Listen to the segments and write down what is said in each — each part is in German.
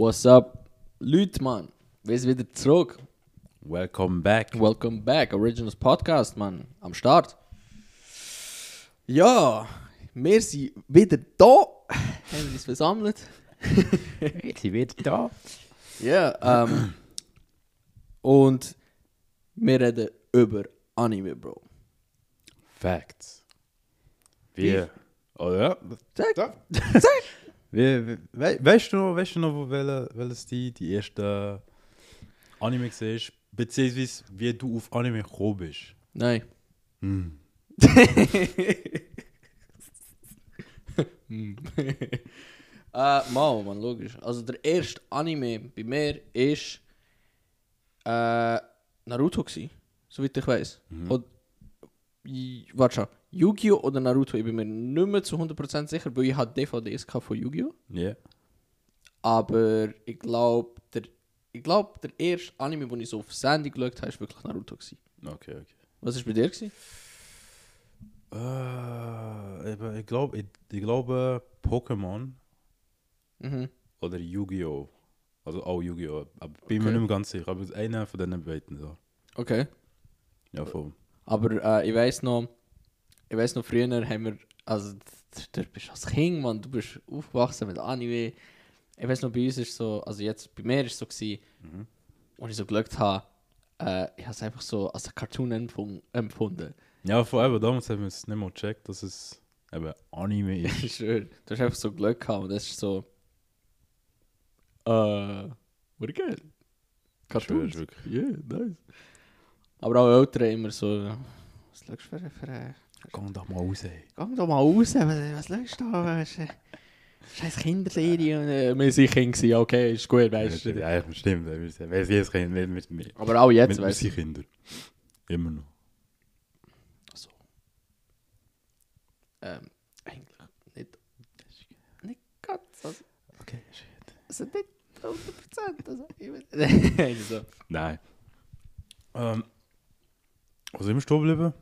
What's up? Leute, Mann. Wir sind wieder zurück. Welcome back. Welcome back. Originals Podcast, Mann. Am Start. Ja, wir sind wieder da. Haben uns versammelt. Ich bin wieder da. Ja, ähm. Und wir reden über Anime, Bro. Facts. Wir. Oh ja. Sag. Da. Wir, we, we, weißt du noch, weißt du noch, wo welche, welches die, die erste Anime gesehen Beziehungsweise wie du auf Anime gekommen bist? Nein. Hm. Hm. äh, mal, man, logisch. Also der erste Anime bei mir ist äh, Naruto gsi, soweit ich weiß. Mhm. Und warte schon, Yu-Gi-Oh! oder Naruto, ich bin mir nicht mehr zu 100% sicher, weil ich hatte DVDs von Yu-Gi-Oh! Ja. Aber ich glaube, der, ich glaub, der erste Anime, den ich so auf Sandy geschaut habe, war wirklich Naruto. Gsi. Okay, okay. Was war bei dir? Gewesen? Eben, ich glaube, ich, ich glaube Pokémon Mhm. oder Yu-Gi-Oh! Also auch Yu-Gi-Oh! Aber bin Okay. mir nicht mehr ganz sicher. Aber einer von diesen beiden so. Okay. Ja, voll. Aber äh, ich weiß noch, ich weiß noch, früher haben wir, also du bist als Kind, man, du bist aufgewachsen mit Anime. Ich weiß noch, bei uns ist so, also jetzt bei mir ist es so gewesen, Mhm. als ich so geschaut habe, äh, ich habe es einfach so als ein Cartoon empfun- empfunden. Ja, vor allem damals haben wir es nicht mal gecheckt, dass es eben Anime ist. Schwöre, du hast einfach so Glück gehabt und das ist so, äh, what geil. Cartoons. ist wirklich. Yeah, nice. Aber auch Eltern immer so, was schaust du für, für, für Gang doch mal raus. ey. Geh doch mal raus, was, was schaust du da? Was, Scheiß Kinderserie. Und, äh, wir waren Kinder, okay, ist gut, weißt du. Ja, ja, stimmt. Wir sind wir sind jetzt Kind, wir, wir, wir, Aber auch jetzt, wir, wir weißt sind du. Kinder. Immer noch. So. Ähm, eigentlich nicht. Nicht ganz. Also, Okay, also nicht 100%. Also, ich so. Nein. Ähm, wo sind wir stehen geblieben?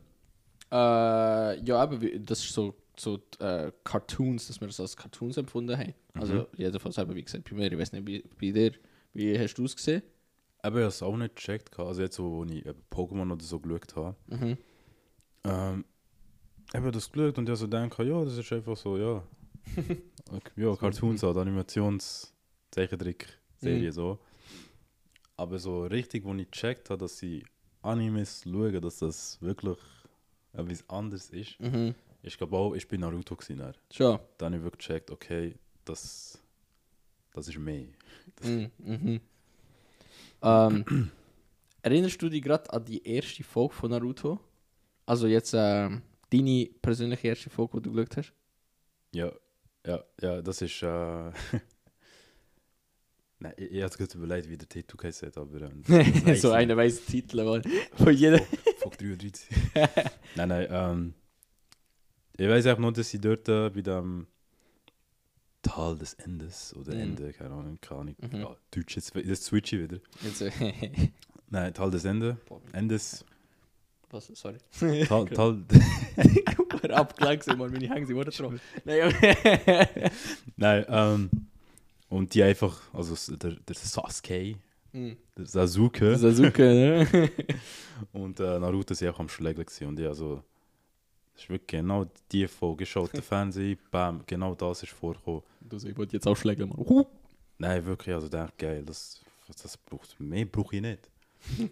Äh, ja, aber das ist so, so äh, Cartoons, dass wir das als Cartoons empfunden haben. Also, Mhm. jedenfalls, eben, wie gesagt, bei mir, ich weiß nicht, bei, bei dir, wie hast du es gesehen? Aber ich habe es auch nicht gecheckt. Also jetzt, wo wo ich eben Pokémon oder so geschaut habe. Mhm. Ähm, ich habe das geschaut und ich so denke, ja, das ist einfach so, ja. Ja, Cartoons halt, Animations, Zeichentrick-Serie Mhm. so. Aber so richtig, wo ich gecheckt habe, dass sie Animes schauen, dass das wirklich etwas anderes ist. Mhm. Ich glaube auch, ich bin Naruto gewesen. dann. Schon. Dann habe ich wirklich gecheckt, okay, das, das ist mehr. Mhm. Mhm. Ähm, erinnerst du dich gerade an die erste Folge von Naruto? Also jetzt ähm, deine persönliche erste Folge, die du geschaut hast? Ja, ja, ja, das ist. Äh, Nein, ich, ich habe gerade überlegt, wie der Titel hat, aber. Ähm, das weiss so ich einer den Titel, Mann. Von jedem. Fuck 33. nein, nein, ähm. Ich weiß einfach nur, dass sie dort äh, bei dem Tal des Endes oder Mhm. Ende, keine Ahnung, keine Ahnung. Mhm. Ja, Deutsch, jetzt, jetzt switche ich wieder. Jetzt, äh, Nein, Tal des Ende, Endes, Was? Sorry. Tal, Tal, Super abgelenkt, sind, Mann. Meine Hänge sind Worte drauf. Nein, nein, ähm. Und die einfach, also der, der Sasuke, Der Sasuke Sasuke, ne? und äh, Naruto sind auch am Schläger. Und ja, also, das ist wirklich genau die Folge, geschaut, der Fernsehen, bam, genau das ist vorgekommen. Du, so, ich wollte jetzt auch schlägen, Mann. Huh. Nein, wirklich, also denke geil, das, das braucht, mehr brauche ich nicht.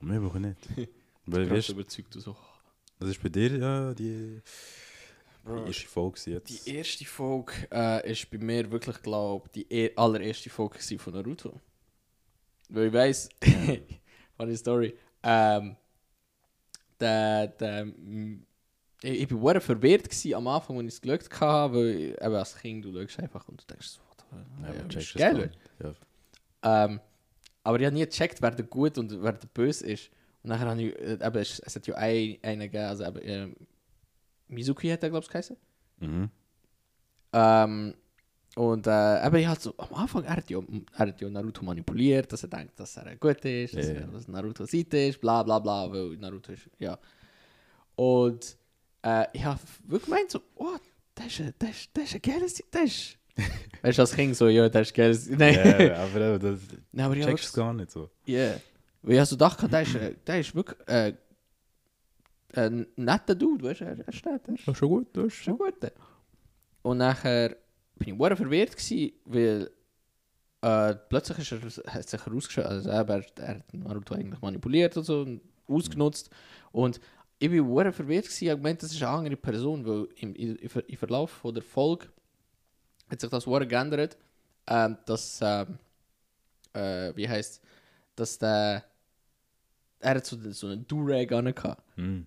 mehr brauche ich nicht. Weil, Ich bin weißt, überzeugt, du so. das ist bei dir ja die, Bro, die erste Folge jetzt. Die erste Folge äh, ist bei mir wirklich, glaube die e allererste Folge von Naruto. Weil ich weiss, funny Story, ähm, der, der, ich, ich war verwirrt gewesen am Anfang, als ich es geschaut habe, weil eben als Kind du schaust einfach und du denkst so, what the- Ja, ja, das ist geil. Ja. Ähm, aber ich habe nie gecheckt, wer der gut und wer der böse ist. Und nachher habe ich, äh, eben, es, es hat ja ein, einen gegeben, also eben, äh, Mizuki hat er, glaube ich, geheißen. Mhm. Ähm, und äh, eben, ich halt so, am Anfang, er hat, ja, er hat ja Naruto manipuliert, dass er denkt, dass er gut ist, dass, Ja, er, ja. dass Naruto Seite ist, bla bla bla, weil Naruto ist, ja. Und äh, ich habe wirklich gemeint so, oh, das ist, das ist, das ist ein geiles, das ist, Weißt du, als Kind so, ja, das ist geil. Nein, Ja, aber das Nein aber ja, checkst wirklich, gar nicht so. yeah. Weil ich also dachte, der ist, der ist wirklich äh, ein netter Dude, weißt du, er, er steht, er Das ist schon gut, das ist schon gut. Und nachher bin ich sehr verwirrt gewesen, weil äh, plötzlich ist er, hat sich herausgestellt, also er, er, er hat Naruto eigentlich manipuliert und so und ausgenutzt. Und ich bin sehr verwirrt gewesen, ich gemeint, das ist eine andere Person, weil im, im, im Ver- im Verlauf von der Folge hat sich das sehr geändert, ähm, dass, ähm, äh, wie heißt dass der, er hat so, so einen Durag angehabt. Mhm.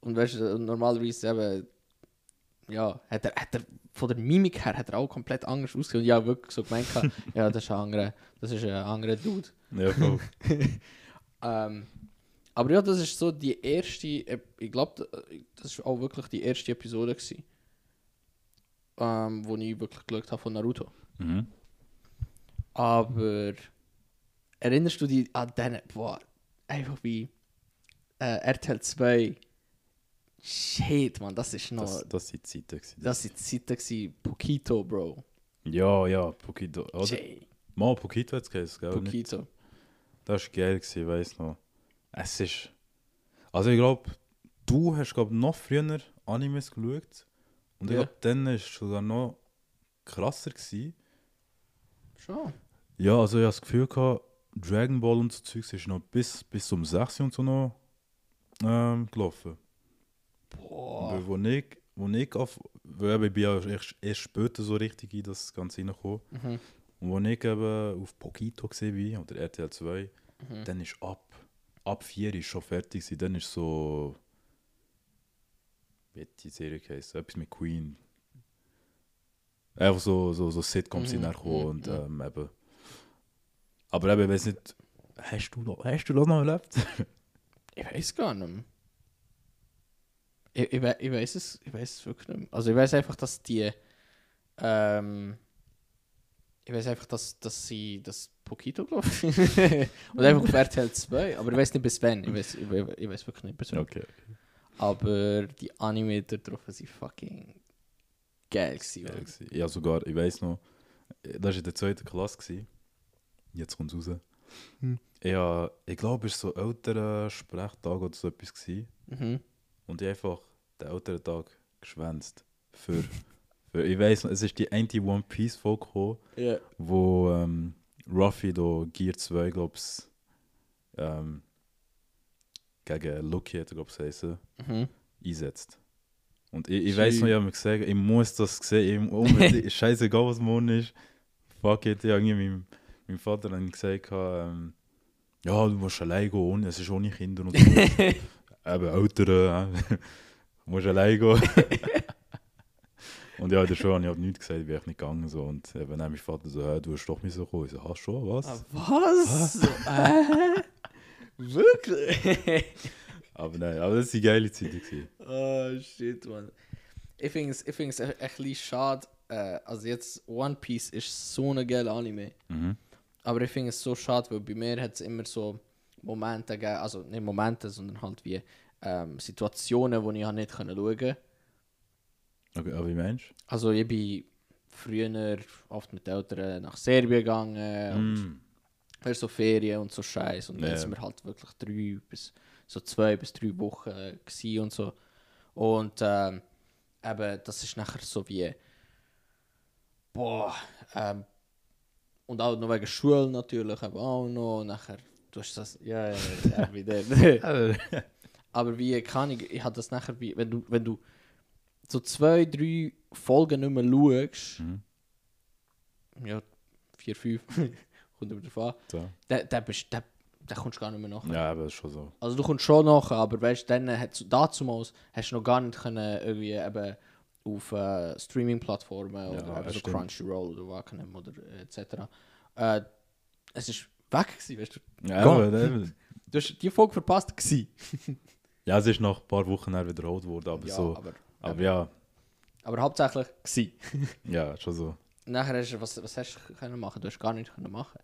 Und weißt du, normalerweise eben, ja, hat er, hat er von der Mimik her hat er auch komplett anders ausgesehen. Und ja, wirklich so gemeint, ja, das ist ein anderer, das ist ein anderer Dude. Ja, voll. Ähm, aber ja, das ist so die erste, ich glaube, das ist auch wirklich die erste Episode gewesen, ähm, wo ich wirklich geschaut habe von Naruto. mhm. Aber erinnerst du dich an den, boah, einfach wie äh, RTL 2, shit, man, das ist noch, Das, das, sind die Zeiten. gewesen. das sind die Zeiten gewesen, Pokito, Bro. Ja, ja, Pokito. Oder? Jay, Mal Pokito hat es geheißen, gell? Nicht? Pokito. Das war geil, gewesen, ich weiss noch. Es ist. Also ich glaube, du hast glaub, noch früher Animes geschaut. Und ich Ja. glaube, dann war es sogar noch krasser. Gewesen. Schon. Ja, also ich habe das Gefühl gehabt, Dragon Ball und so Zeugs ist noch bis, bis um 6 und so noch ähm, gelaufen. Boah. Weil wo ich, wo ich auf, weil ich bin ja erst, erst später so richtig in das Ganze reingekommen. Mhm. Und als ich eben auf Pokito gesehen war, oder RTL 2, Mhm. dann ist ab, ab 4 ist schon fertig gewesen. Dann ist so, wie hat die Serie geheißen? Etwas mit Queen. Einfach so, so, so Sitcoms sind Mhm, nachgekommen mhm, und mhm. ähm, eben. Aber eben, ich weiß nicht, hast du, noch- hast du noch erlebt? Ich weiß gar nicht mehr. Ich, ich, ich weiß es, ich weiß es wirklich nicht mehr. Also ich weiß einfach, dass die, ähm, ich weiß einfach, dass, dass sie das Pokito glaube ich. Und einfach auf RTL 2, aber ich weiß nicht bis wann. Ich weiß, ich, ich weiß wirklich nicht bis wann. okay. Aber die Anime da drauf sind fucking geil gewesen. Geil gewesen. Ja, sogar, ich weiß noch, das war in der zweiten Klasse. Gewesen. Jetzt kommt es raus. Hm. Ja, ich glaube, es war so älterer Sprechtag oder so etwas. Gewesen. Mhm. Und ich einfach den älteren Tag geschwänzt. Für, für ich weiß noch, es ist die eine One Piece Folge gekommen, Ja. wo ähm, Ruffy da Gear 2, glaube ich, ähm, gegen Lucky, glaube ich, heißen, Mhm. einsetzt. Und ich, ich weiß noch, ich habe mir gesagt, ich muss das sehen, ich, unbedingt, scheißegal was morgen ist. Fuck it, ich habe meinem, meinem Vater dann gesagt, ähm, ja, du musst allein gehen, es ist ohne Kinder und so. Eben Ältere, äh, musst allein gehen. und ja, in der Schule habe ich halt nichts gesagt, ich bin echt nicht gegangen. So. Und eben dann mein Vater so, hey, du hast doch müssen kommen. Ich so, hast schon, was? Ah, was? äh? Wirklich? Aber nein, aber das war eine geile Zeit. gewesen. Oh shit, man. Ich finde es ich find's ein, ein bisschen schade. Äh, also jetzt One Piece ist so ein geiler Anime. Mhm. Aber ich finde es so schade, weil bei mir hat es immer so Momente gegeben, also nicht Momente, sondern halt wie ähm, Situationen, wo ich halt nicht schauen konnte. Okay, aber wie meinst Also ich bin früher oft mit Eltern nach Serbien gegangen du? und Mm. weißt, so Ferien und so Scheiß. Und dann Ja. sind wir halt wirklich drei bis so zwei bis drei Wochen äh, und so. Und ähm, eben, das ist nachher so wie boah, ähm, und auch noch wegen Schule natürlich, eben auch noch. Und nachher, du hast das, ja, ja, ja wieder. Aber wie kann ich, ich habe das nachher, wie, wenn du, wenn du so zwei, drei Folgen nicht mehr schaust, Mhm. ja, vier, fünf, kommt über an, So. dann, dann, bist, dann, dann kommst du gar nicht mehr nach. Ja, aber das ist schon so. Also du kommst schon nach, aber weißt du, dann hat dazumals hast du noch gar nicht können irgendwie eben auf äh, Streaming-Plattformen Ja, oder das so. Crunchyroll oder Wacom oder äh, etc. Äh, es ist weg gewesen, weißt du. Ja, aber. Du hast die Folge verpasst gewesen. ja, es ist nach ein paar Wochen wiederholt worden, aber ja, so. aber, Aber ja, aber hauptsächlich gewesen. ja, schon so. Nachher hast du, was, was hast du können machen? Du hast gar nichts können machen.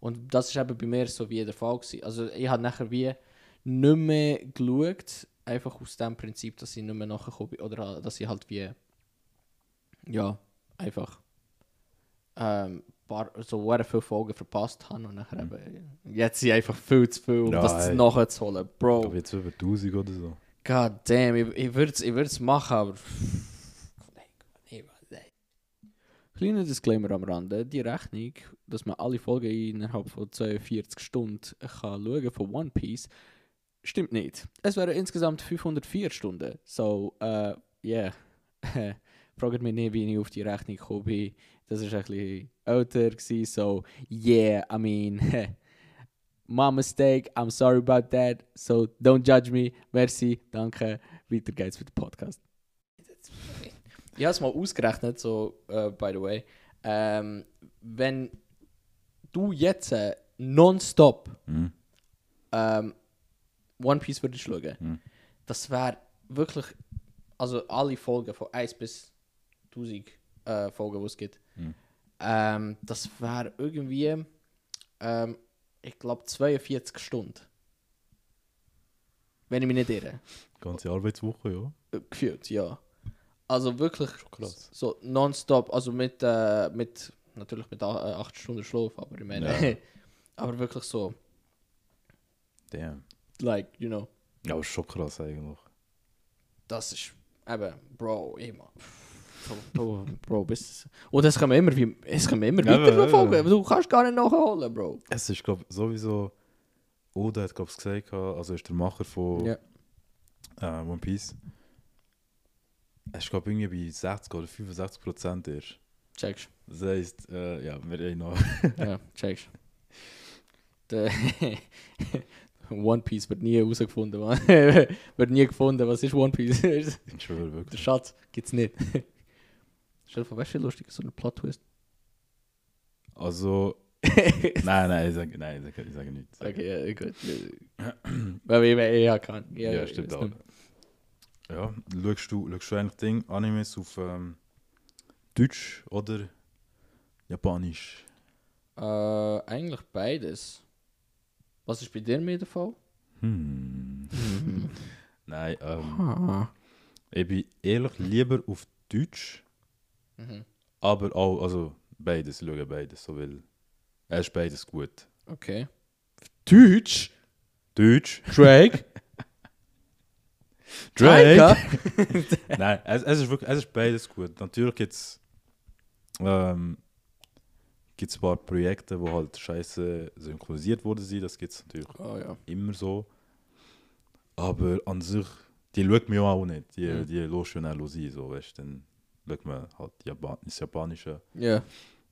Und das ist eben bei mir so wie der Fall gewesen. Also ich habe nachher wie nicht mehr geschaut, einfach aus dem Prinzip, dass ich nicht mehr nachgekommen bin. Oder dass ich halt wie, ja, einfach ähm, paar, so viele Folgen verpasst habe und nachher eben, jetzt sind einfach viel zu viel, um Mhm. Ja, das ey. nachzuholen. Ich Bro, glaube jetzt über 1000 oder so. god damn, ich, ich würde es ich würd's machen, aber... Kleiner Disclaimer am Rande, die Rechnung, dass man alle Folgen innerhalb von 42 Stunden kann schauen von One Piece, stimmt nicht. Es wären insgesamt 504 Stunden. So, äh, yeah. Fragt mich nicht, wie ich auf die Rechnung gekommen bin. Das war ein bisschen älter, gewesen, so, yeah, I mean, my mistake, I'm sorry about that, so don't judge me. Merci, danke. Weiter geht's mit dem Podcast. Ich habe es mal ausgerechnet, so, äh, by the way. Ähm, wenn du jetzt äh, nonstop Mhm. ähm, One Piece würdest schauen, Mhm. das wäre wirklich, also alle Folgen von 1 bis 1000 äh, Folgen, die es gibt, Mhm. ähm, das wäre irgendwie, ähm, ich glaube, 42 Stunden. Wenn ich mich nicht irre. Ganze Arbeitswoche, ja. Äh, Gefühlt, ja. Also wirklich krass. so nonstop, also mit, äh, mit natürlich mit 8 Stunden Schlaf, aber ich meine, Ja. aber wirklich so, Damn. like, you know. Ja, aber schon krass eigentlich. Das ist eben, Bro, immer. Bro, Bro, Bro bis. Und es kommen immer, wie, es kommen immer Ja, weiter ja, ja. Du kannst gar nicht nachholen, Bro. Es ist, glaube ich, sowieso. Oda hat, glaube ich, gesagt, also ist der Macher von Ja. äh, One Piece. Es ist, glaube ich, irgendwie bei 60 oder 65 Prozent erst. Checkst. Das heisst, äh, ja, wir haben noch. ja, checkst. Der One Piece wird nie herausgefunden. wird nie gefunden. Was ist One Piece? Der schwöre wirklich. Schatz gibt's nicht. Stell dir vor, weißt du, wie lustig ist so ein Plot-Twist? Also. nein, nein, ich sage, nein, ich sage, ich sage nichts. Okay, ja, gut. Weil ich ich- ja kann. Ja, Ja, stimmt auch. nicht. Ja, schaust du, schaust du eigentlich Ding, Animes auf ähm, Deutsch oder Japanisch? Äh, eigentlich beides. Was ist bei dir mehr der Fall? Hm. Nein, ähm, ich bin ehrlich lieber auf Deutsch, Mhm. aber auch, also beides, ich schaue beides, so weil es ist beides gut. Okay. Deutsch? Deutsch? Drake? Drake? Nein, es, es, ist wirklich, es ist beides gut. Natürlich gibt es ähm, gibt's ein paar Projekte, wo halt scheiße synchronisiert worden sind, das gibt es natürlich Oh ja. immer so. Aber an sich, die schaut mir auch nicht. Die, Mhm. die lässt schon auch sein, so, weißt du. Schaut man halt Japan das Japanische. Ja.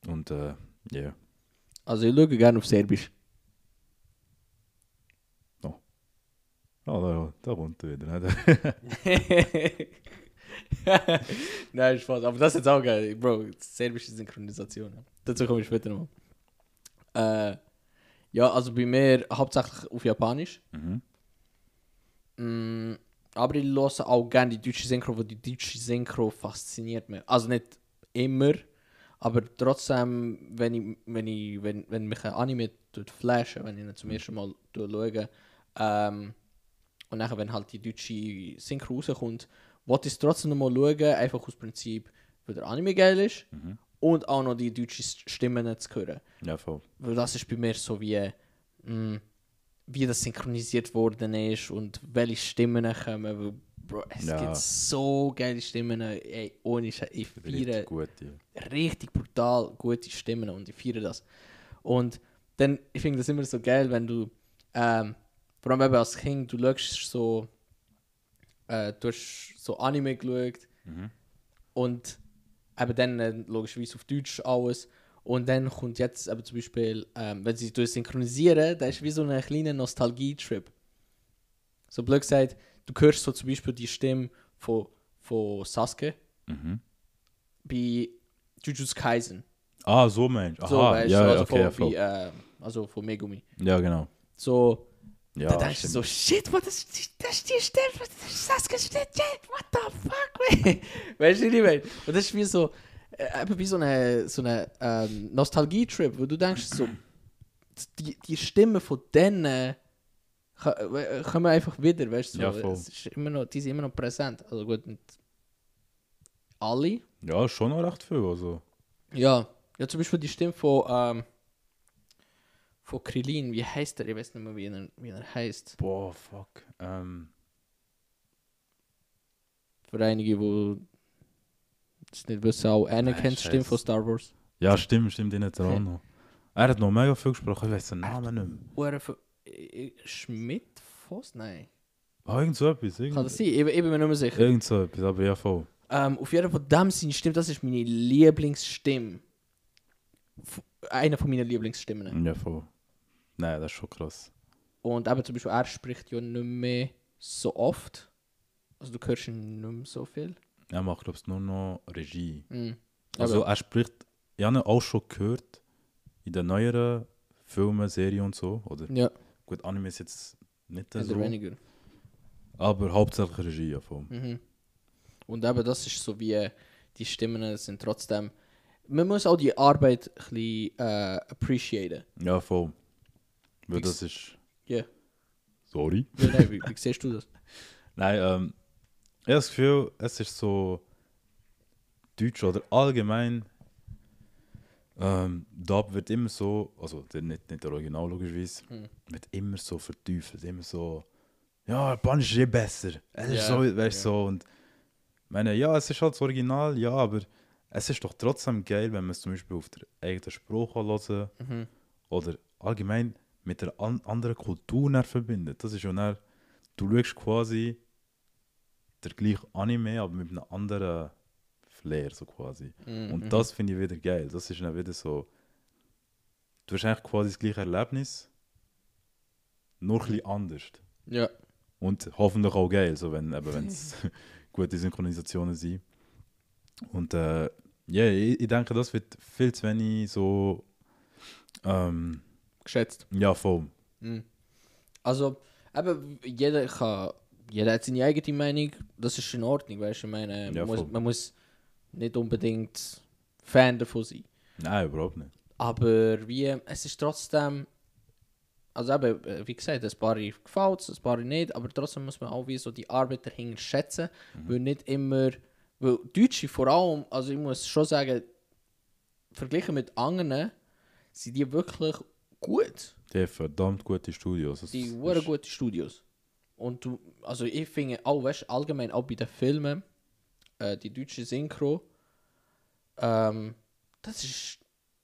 Und äh, ja. Also ich schaue gerne auf Serbisch. Ah, da, da kommt er wieder. ne? Nein, Spaß. Aber das ist jetzt auch geil. Bro, serbische Synchronisation. Dazu komme ich später noch. Äh, ja, also bei mir hauptsächlich auf Japanisch. mhm. Mm, aber ich höre auch gerne die deutsche Synchro, weil die deutsche Synchro fasziniert mich. Also nicht immer, aber trotzdem, wenn, ich, wenn, ich, wenn, wenn mich ein Anime flashen, wenn ich ihn zum ersten Mal schaue, ähm, und nachher, wenn halt die deutsche Synchro rauskommt, wollte ich es trotzdem noch mal schauen, einfach aus Prinzip, weil der Anime geil ist Mhm. und auch noch die deutsche Stimmen zu hören. Ja, voll. Weil das ist bei mir so wie, mh, wie das synchronisiert worden ist und welche Stimmen kommen. Weil, Bro, es Ja. gibt so geile Stimmen. Ey, ohne Scheiß. Ich feiere Richtig gut, ja. richtig brutal gute Stimmen und ich feiere das. Und dann, ich finde das immer so geil, wenn du, ähm, vor allem eben als Kind, du schaust so, äh, du hast so Anime geschaut Mhm. und eben dann äh, logischerweise auf Deutsch alles. Und dann kommt jetzt eben zum Beispiel, ähm, wenn sie durch synchronisieren, das ist wie so ein kleiner Nostalgie-Trip. So blöd gesagt, du hörst so zum Beispiel die Stimme von, von Sasuke Mhm. bei Jujutsu Kaisen. Ah, so Mensch. Aha, So, weißt ja, ja, also, okay, ja, von, wie, äh, also von Megumi. ja, genau. So, Ja, da denkst du so, shit, what, das, das ist die Stimme, das ist Sasuke Stimme, what the fuck, man? weißt du, wie ich meine? Und das ist wie so, eben wie so eine, so eine ähm, Nostalgie-Trip, wo du denkst so, die, die Stimme von denen äh, kommen einfach wieder, weißt du, so, Ja, voll. es ist immer noch, die sind immer noch präsent. Also gut, nicht alle, Ja, schon noch recht viel. Also. ja, Ja, zum Beispiel die Stimme von, ähm, von Krillin, wie heißt er? Ich weiß nicht mehr, wie er, wie er heißt. Boah, fuck. Ähm, Für einige, die das nicht wissen, auch Anakin Scheiße. Stimme von Star Wars. ja, stimmt, stimmt, den hat er auch noch. Er hat noch mega viel gesprochen, ich weiß den Namen nicht mehr. Äh, Schmidt? Voss? Nein. Ah, irgend so etwas. Kann Irgend, das sein? Ich, ich bin mir nicht mehr sicher. irgend so etwas, aber ja, voll. Ähm, auf jeden Fall, dem seine Stimme, das ist meine Lieblingsstimme. Eine von meinen Lieblingsstimmen. Ja, voll. Nein, das ist schon krass. Und eben zum Beispiel, er spricht ja nicht mehr so oft. Also du hörst ihn nicht mehr so viel. Er macht, glaube ich, nur noch Regie. Mhm. Also er spricht, ich habe ihn auch schon gehört, in den neueren Filmen, Serien und so. Oder Ja, gut, Anime ist jetzt nicht oder so. weniger. Aber hauptsächlich Regie, ja, voll. Mhm. Und eben, das ist so wie, die Stimmen sind trotzdem... Man muss auch die Arbeit ein bisschen äh, appreciaten. Ja, voll. Weil Fix. das ist. Ja. Sorry. Ja, nein, wie, wie siehst du das? Nein, ähm, ich habe das Gefühl, es ist so Deutsch oder allgemein. Ähm, Dub wird immer so, also der, nicht, nicht der Original logischerweise, Hm. wird immer so verteufelt, immer so, ja, Japanisch ist eh besser. Es ist so, weißt du, ja. so. Und ich meine, ja, es ist halt das Original, ja, aber es ist doch trotzdem geil, wenn man es zum Beispiel auf der eigenen Sprache hören Mhm. oder allgemein mit einer an anderen Kultur verbindet. Das ist ja dann, du schaust quasi der gleiche Anime, aber mit einem anderen Flair, so quasi. Mhm. Und das finde ich wieder geil. Das ist dann wieder so, du hast eigentlich quasi das gleiche Erlebnis, nur ein bisschen anders. Ja. Und hoffentlich auch geil, so wenn es gute Synchronisationen sind. Und äh, ja, ich, ich denke, das wird viel zu wenig so, ähm, Geschätzt. ja, voll. Mhm. Also, eben, jeder kann, jeder hat seine eigene Meinung, das ist in Ordnung, weißt du, ich meine, man, Ja, muss, man muss nicht unbedingt Fan davon sein. Nein, überhaupt nicht. Aber wie, es ist trotzdem, also eben, äh, wie gesagt, ein paar gefällt es, ein paar nicht, aber trotzdem muss man auch wie so die Arbeit dahinter schätzen, weil nicht immer, weil Deutsche vor allem, also ich muss schon sagen, verglichen mit anderen, sind die wirklich gut. Die verdammt gute Studios. Das Die sind gute Studios. Und du, also ich finde auch, weißt allgemein auch bei den Filmen, äh, die deutsche Synchro, ähm, das ist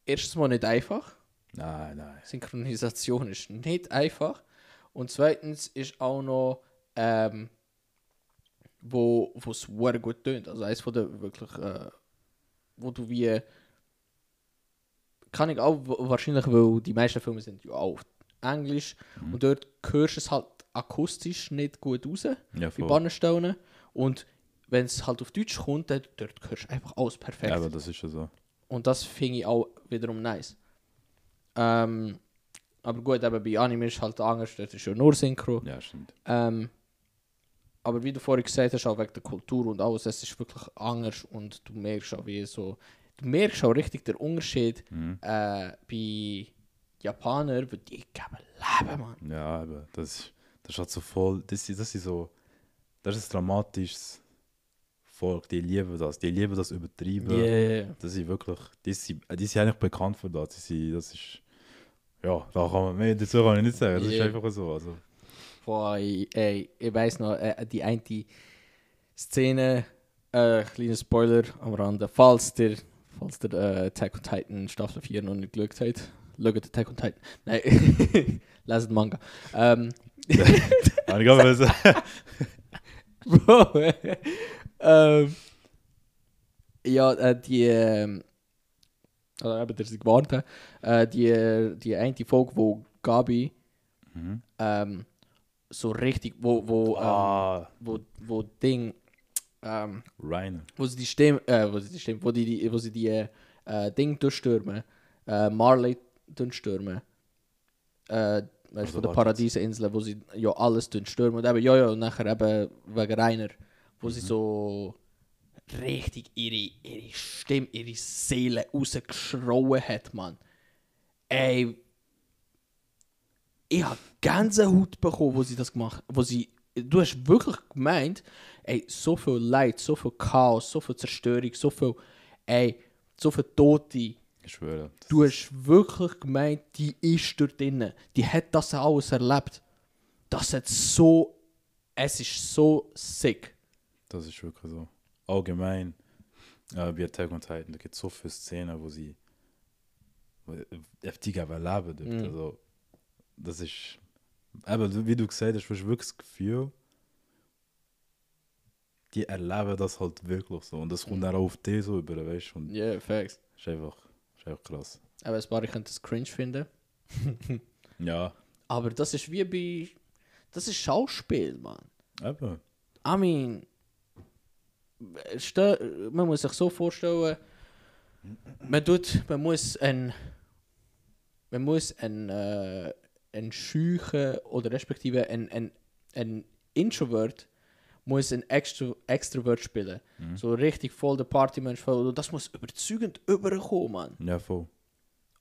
erstens mal nicht einfach. Nein, nein. Synchronisation ist nicht einfach. Und zweitens ist auch noch, ähm, wo es sehr gut tönt. Also eins von der wirklich, äh, wo du wie, kann ich auch wahrscheinlich, weil die meisten Filme sind ja auch auf Englisch und dort hörst du es halt akustisch nicht gut raus, Ja, bei. Bannenstellen. Und wenn es halt auf Deutsch kommt, dann, dort hörst du einfach alles perfekt. Ja, aber das ist ja so. Und das finde ich auch wiederum nice. Ähm, aber gut, eben bei Anime ist halt anders, das ist ja nur Synchro. Ja, stimmt. Ähm, aber wie du vorhin gesagt hast, auch wegen der Kultur und alles, es ist wirklich anders und du merkst auch wie so, du merkst auch richtig den Unterschied Mhm. äh, bei Japanern, weil die geben Leben, Mann. Ja, aber das, ist- das ist halt so voll. Das, ist- das ist so. Das ist ein dramatisches Volk. Die lieben das. Die lieben das Übertrieben. Yeah. Das ist wirklich. Die sind, die sind eigentlich bekannt für das. Die sind, das ist. Ja, da kann man mehr dazu kann ich nicht sagen. Das Yeah. ist einfach so. Also, Boah, ich, ey, ich weiß noch, äh, die eine Szene, äh, kleiner Spoiler am Rande, falls der, falls der äh, Attack on Titan Staffel 4 noch nicht geschaut hat, schaut Attack on Titan. Nein, den Manga. Ähm, gerade sagen. Bro, ähm, ja, äh, die, ähm, also eben, der sie gewarnt hat, äh, die, die eine Folge, wo Gabi Mhm. ähm, so richtig, wo, wo, ähm, Ah, wo, wo Ding, ähm, Rainer. wo sie die Stimme, äh, wo sie die Stimme, wo die, die wo sie die äh, Ding durchstürmen, äh, Marley durchstürmen, äh, weißt, Also von der Paradiesinsel, wo sie ja alles durchstürmen und eben, ja, ja, und nachher eben wegen Rainer, wo sie so richtig ihre, ihre Stimme, ihre Seele rausgeschrauen hat, Mann. Ey, ich habe Gänsehaut bekommen, wo sie das gemacht wo sie Du hast wirklich gemeint, ey, so viel Leid, so viel Chaos, so viel Zerstörung, so viel, ey, so viel Tote Ich schwöre. Du hast wirklich gemeint, die ist dort drinnen. Die hat das alles erlebt. Das hat so. Es ist so sick. Das ist wirklich so. Allgemein, äh, bei Attack on Titan, da gibt es so viele Szenen, wo sie wo heftig aber leben dort. Mhm. Also, das ist. Aber wie du gesagt hast, du hast wirklich das Gefühl, die erleben das halt wirklich so. Und das kommt Mhm. dann auch auf dich so über, weißt du? Ja, yeah, facts. ist einfach, ist einfach krass. Aber ein paar könnte es cringe finden. Ja, Aber das ist wie bei. Das ist Schauspiel, Mann. eben. I mean. Man muss sich so vorstellen, man, tut, man muss ein. Man muss ein. Äh, ein Scheuchen oder respektive ein, ein, ein Introvert muss ein Extro Extrovert spielen. Mhm. So richtig voll der Partymensch. voll- Das muss überzeugend überkommen, Mann. Ja, voll.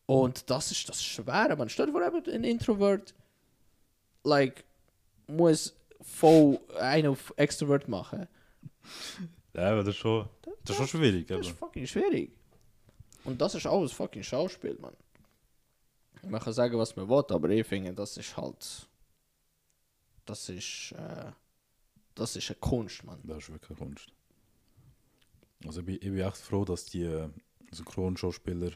Und das ist das Schwere, man. Stell dir vor, ein Introvert, like, muss voll einen auf Extrovert machen. Ja, aber das ist schon, das ist schon schwierig. Das ist Eben. fucking schwierig. Und das ist alles fucking Schauspiel, man. Man kann sagen, was man will, aber ich finde, das ist halt. Das ist. Äh, das ist eine Kunst, man. Das ist wirklich Kunst. Also ich bin, ich bin echt froh, dass die äh, Synchronschauspieler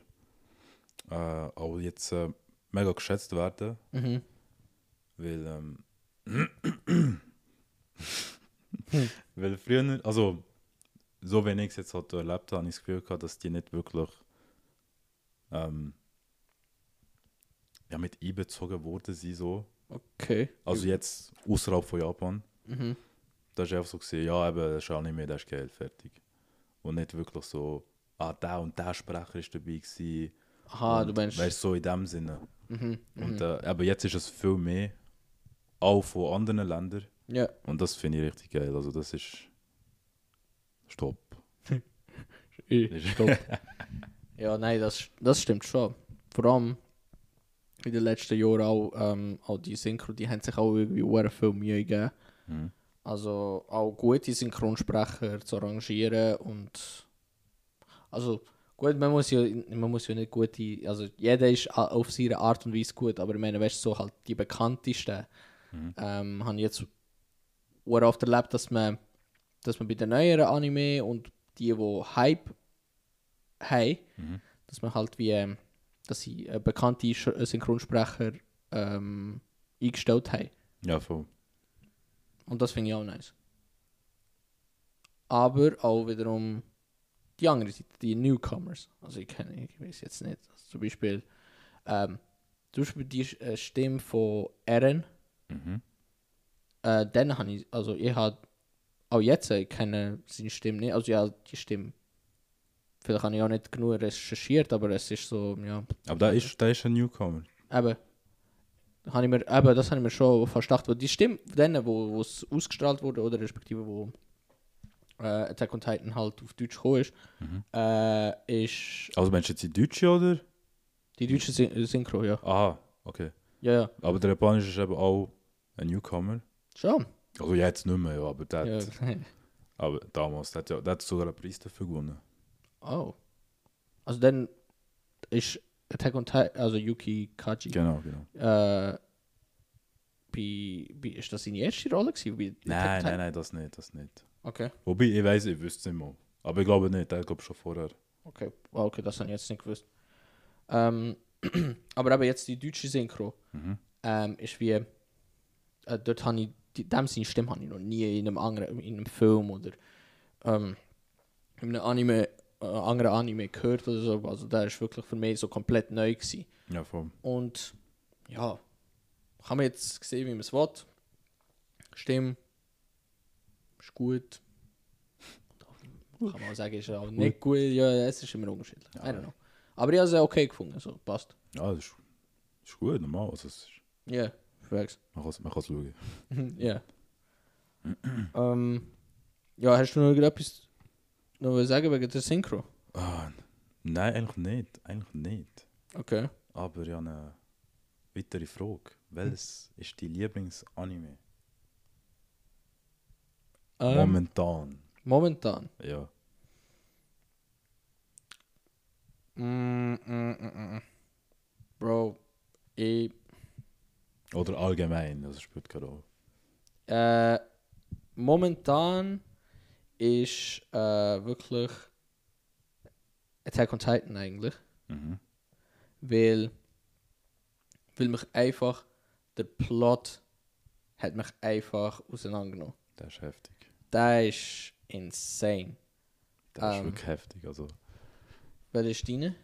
äh, auch jetzt äh, mega geschätzt werden, Mhm. weil ähm, weil früher, also so wenn ich es jetzt halt erlebt habe, habe ich das Gefühl gehabt, dass die nicht wirklich ähm, ja, mit einbezogen wurden sie so. Okay. Also jetzt außerhalb von Japan. Mhm. Da ist einfach so gesehen, ja, eben, das ist Anime, das ist geil, fertig. Und nicht wirklich so, ah, der und der Sprecher ist dabei gewesen. Aha, und, du meinst. Weißt so in dem Sinne. Mhm. Und, äh, aber jetzt ist es viel mehr, auch von anderen Ländern. Ja. Und das finde ich richtig geil. Also das ist Stopp. Stopp. ja, nein, das, das stimmt schon. Vor allem in den letzten Jahren auch, ähm, auch die Synchro, die haben sich auch irgendwie sehr viel Mühe gegeben. Mhm. Also auch gute Synchronsprecher zu arrangieren und also gut, man muss ja, man muss ja nicht gute, also jeder ist auf seine Art und Weise gut, aber ich meine, weißt du, so halt die bekanntesten Mhm. ähm, haben jetzt oft erlebt, dass man, dass man bei den neueren Anime und die, die Hype haben, Mhm. dass man halt wie, ähm, dass sie äh, bekannte Synchronsprecher ähm, eingestellt haben. Ja, voll. Und das finde ich auch nice. Aber auch wiederum die andere Seite, die Newcomers. Also ich kenne, ich weiß jetzt nicht. Also zum Beispiel, ähm, zum Beispiel die äh, Stimme von Eren, Mhm. äh, dann habe ich, also ich habe auch jetzt, äh, ich kenne seine Stimme nicht, also ja, die Stimme. Vielleicht habe ich auch nicht genug recherchiert, aber es ist so, ja, Aber da ist, da ist ein Newcomer. Eben. Habe ich mir, eben, das habe ich mir schon fast gedacht. Weil die Stimme denen, wo wo es ausgestrahlt wurde, oder respektive wo äh, Attack on Titan halt auf Deutsch gekommen ist, Mhm. äh, ist Also meinst du jetzt die Deutsche oder? die deutsche Syn Synchro, ja. Aha, okay. Ja, ja. Aber der Japanische ist eben auch ein Newcomer. Schon. Also jetzt nicht mehr, ja, aber der Ja. aber damals, der hat, ja, der hat sogar einen Preis dafür gewonnen. Oh. Also dann ist Attack on Titan, also Yuki Kaji, Genau, genau. äh, bei, bei, ist das seine erste Rolle gewesen? Nein, Titan? nein, nein, das nicht, das nicht. Okay, Wobei, ich weiß, ich wüsste es nicht mal. Aber ich glaube nicht, der glaube schon vorher. okay. Ah, Okay, das habe ich jetzt nicht gewusst. Ähm, aber eben jetzt die deutsche Synchro. Mhm. ähm, ist wie, äh, dort habe ich, die, dem seine Stimme habe ich noch nie in einem anderen, in einem Film oder ähm, in einem Anime, anderen Anime gehört oder so. Also der ist wirklich für mich so komplett neu gewesen. Ja, voll. Und ja, haben wir jetzt gesehen, wie man es will. Stimme ist gut. Kann man sagen, ist auch nicht gut. Ja, es ist immer unterschiedlich. I don't know. Aber ich habe es okay gefunden, so passt. Ja, das ist, das ist gut, normal. Also, ist, Ja, yeah, facts. man kann es man kann's schauen. Ja. ähm, ja, hast du noch etwas noch was sagen wegen der Synchro? Ah, nein, eigentlich nicht. Eigentlich nicht. Okay. Aber ich habe eine weitere Frage. Welches ist dein Lieblingsanime? Ähm, Momentan. momentan. Ja. Mm, mm, mm, mm. Bro, ich. Oder allgemein, das spielt keine Rolle. Äh, momentan ist äh, wirklich Attack on Titan eigentlich. Mhm. Weil, weil mich einfach der Plot hat mich einfach auseinandergenommen. Das ist heftig. Der ist insane. Das ist Ähm. wirklich heftig. Also, Welche ist deine?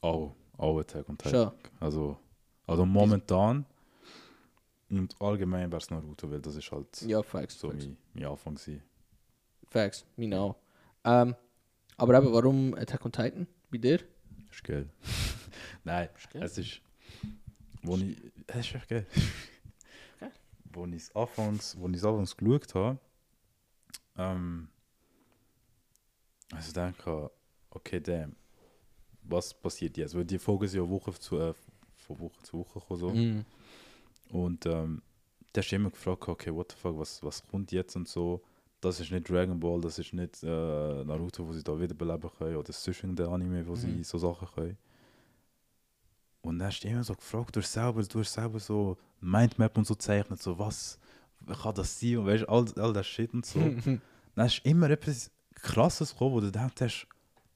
auch, auch Attack on Titan. Schon. Also, also momentan und allgemein wäre es Naruto, weil das ist halt Ja, Facts. so Facts. mein, mein Anfang gewesen. Facts. Meine auch. Ähm, aber eben, warum Attack on Titan? Bei dir? Ist geil. Nein, geil. es ist. Wo ich. Es ist echt geil. Geil. Wo ich es anfangs, wo anfangs geschaut habe, ähm, also denke okay, damn, was passiert jetzt? Weil die Folgen sind ja Woche zu, äh, von Woche zu Woche gekommen, so. Mhm. Und ähm, da hast du immer gefragt, okay, what the fuck, was, was kommt jetzt und so. Das ist nicht Dragon Ball, das ist nicht äh, Naruto, wo sie da wiederbeleben können, oder sonst der Anime, wo sie Mhm. so Sachen können. Und dann hast du immer so gefragt, du hast selber, du hast selber so Mindmap und so gezeichnet, so was kann das sein und weißt du, all, all das Shit und so. dann hast du immer etwas Krasses gekommen, wo du denkst, hast,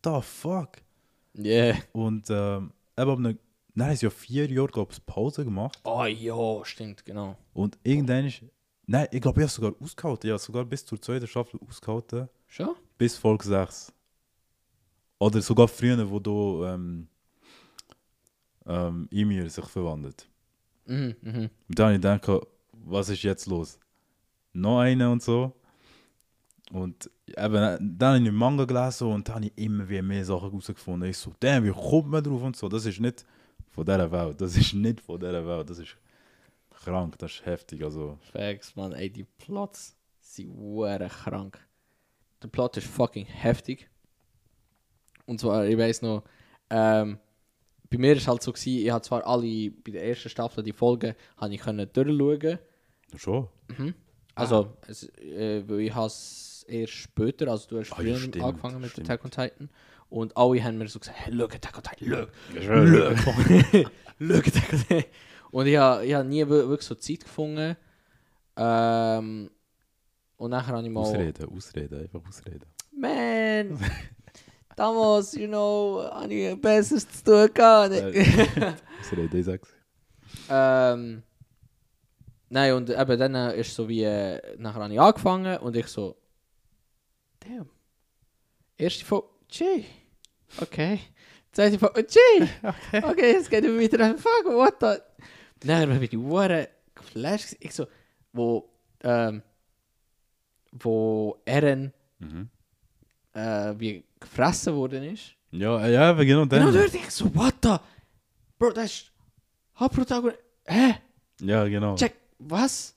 the fuck. Yeah. Und ähm, eben dann haben sie ja vier Jahre, glaube ich, Pause gemacht. Oh ja, stimmt, genau. Und irgendwann ist. Nein, ich glaube, ich habe sogar ausgehalten. Ich habe sogar bis zur zweiten Staffel ausgehalten. Schon? Bis Folge 6. Oder sogar früher, wo du ähm, ähm, Emir sich verwandelt. Mhm, mhm. Und dann habe ich gedacht, was ist jetzt los? Noch eine und so. Und eben, dann habe ich Manga gelesen und dann habe ich immer wieder mehr Sachen herausgefunden. Ich so, damn, wie kommt man drauf und so. Das ist nicht von dieser Welt. Das ist nicht von dieser Welt. Das ist krank, das ist heftig. Also, Facts, man. Ey, die Plots sind hure krank. Der Plot ist fucking heftig. Und zwar, ich weiß noch, ähm, bei mir ist halt so gewesen, ich habe zwar alle, bei der ersten Staffel die Folgen, habe ich können durchschauen. schon. Also, es, äh, weil ich habe es erst später, also du hast Ah, ja, früher stimmt, angefangen mit stimmt. Attack on Titan. Und alle haben mir so gesagt, hey, look, Attack on Titan, look, look, look, Attack on Titan. Und ich habe ich hab nie wir- wirklich so Zeit gefunden. Ähm, und nachher habe ich mal... Ausreden, ausreden, einfach ausreden. Man, damals, you know, habe ich Besseres zu tun gehabt. Ausreden, ich sag's. ähm, nein, und eben dann ist so wie, äh, nachher habe ich angefangen und ich so, damn, erste Folge, G, okay, zweite Folge, G, okay, jetzt geht er wieder, fuck, what the, dann bin ich hure geflasht, ich so, wo, ähm, wo Eren Mhm. äh, wie gefressen worden ist. Ja, ja, aber genau Genau dann. dort ich so, what the? Bro, das ist Hauptprotagonist. Hä? Ja, genau. Check, was?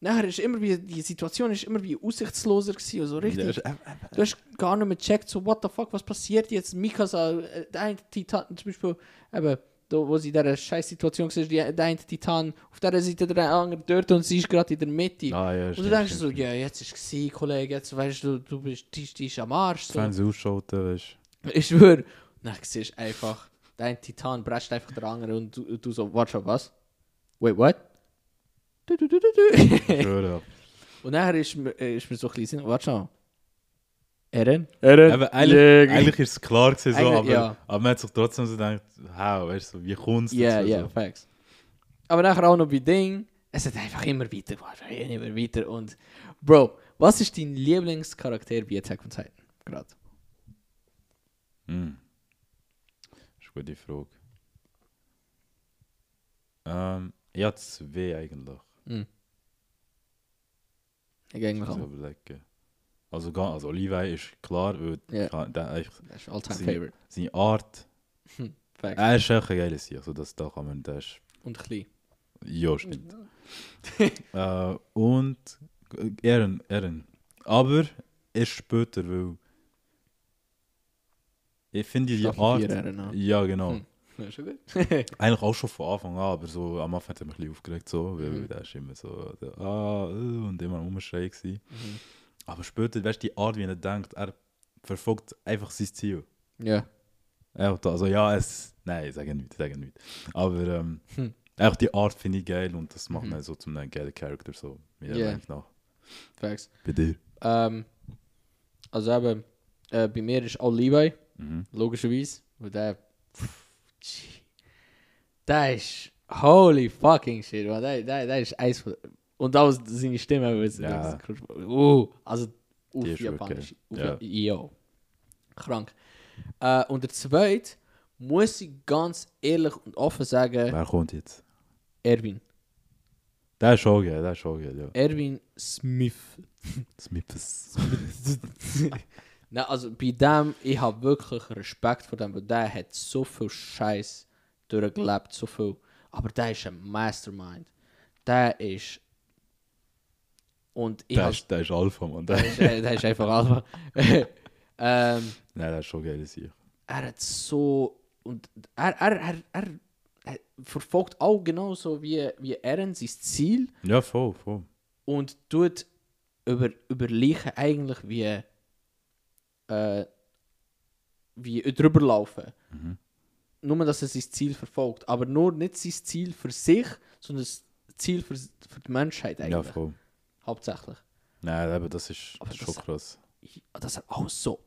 Nachher ist immer wie, die Situation ist immer wie aussichtsloser gewesen, und so richtig. Ja, äh, äh, du hast gar nicht mehr gecheckt, so, what the fuck, was passiert jetzt? Mikasa, äh, der eine Titan, zum Beispiel, eben, da, wo sie in dieser scheiß Situation war, die, der eine Titan auf dieser Seite, der andere dort und sie ist gerade in der Mitte. Ah, ja, und du denkst so, ja, jetzt ist es gewesen, Kollege, jetzt weißt du, du bist, die, die ist am Arsch. So. Fernsehen ausschalten, weißt Ich schwöre. Und dann siehst du einfach, dein Titan prescht einfach der andere und du, du so, warte schon, was? Wait, what? Du, du, du, du, du. du. Schwöre. und nachher ist äh, ist mir so ein bisschen, warte schon. Eren? Eren? Aber eigentlich, eigentlich ist es klar gewesen, so, aber, ja. aber man hat sich trotzdem so gedacht, how, weißt du, so, wie kommst du Ja, dazu, ja, so. facts. Aber nachher auch noch bei Ding, es hat einfach immer weiter, warte, immer weiter und... Bro, was ist dein Lieblingscharakter bei Attack on Titan? Gerade. Hm. Das ist eine gute Frage. Ähm, habe zwei eigentlich. Hm. Ich eigentlich auch. Also, also Levi ist klar, weil kann- der, eigentlich Das ist Alltime Sie- Favorite. seine Art, Facts. er ist echt ein geiles Sieg, also das da kann man, das ist, Und klein. ja, stimmt. äh, und äh, Ehren, Ehren. Aber erst später, weil ich finde die Art, vier ja genau, Hm. Eigentlich auch schon von Anfang an, aber so am Anfang hat er mich ein bisschen aufgeregt, so, weil Mhm. der ist immer so, ah, äh, und immer am gewesen. Mhm. Aber später, weißt du, die Art, wie er denkt, er verfolgt einfach sein Ziel. Ja. Ja, also ja, es. Nein, ich sage nicht, ich sage nicht. Aber ähm, Hm. auch die Art finde ich geil und das macht Mhm. so zum einem geilen Charakter, so Ja. Meinung nach. Facts. Bei dir? Ähm, also eben, äh, bei mir ist auch Levi, Mhm. logischerweise. Weil der. pff. Der ist. Holy fucking shit, man. Der, der, der ist eins von. Und auch seine Stimme. Ja. Uh, also auf Die Japanisch. Auf ja. ja. Krank. Äh, und der zweite muss ich ganz ehrlich und offen sagen, Wer kommt jetzt? Erwin. Der ist schon geil, der ist schon geil, ja. Erwin Smith. Smiths. Nein, also bei dem, ich habe wirklich Respekt vor dem, weil der hat so viel Scheiß durchgelebt, so viel. Aber der ist ein Mastermind. Der ist. Und ich Der ist, der ist Alpha, Mann. Der ist, äh, der ist einfach Alpha. ähm, Nein, der ist schon geil, sicher. er hat so. Und er, er, er, er, er verfolgt auch genauso wie, wie Eren sein Ziel. Ja, voll, voll. und tut über, überlegen eigentlich wie äh, wie drüber laufen. Mhm. Nur, dass er sein Ziel verfolgt. Aber nur nicht sein Ziel für sich, sondern das Ziel für, für die Menschheit eigentlich. Ja, voll. Hauptsächlich. Nein, aber das ist, das ist das- schon krass. Ich- Dass er auch so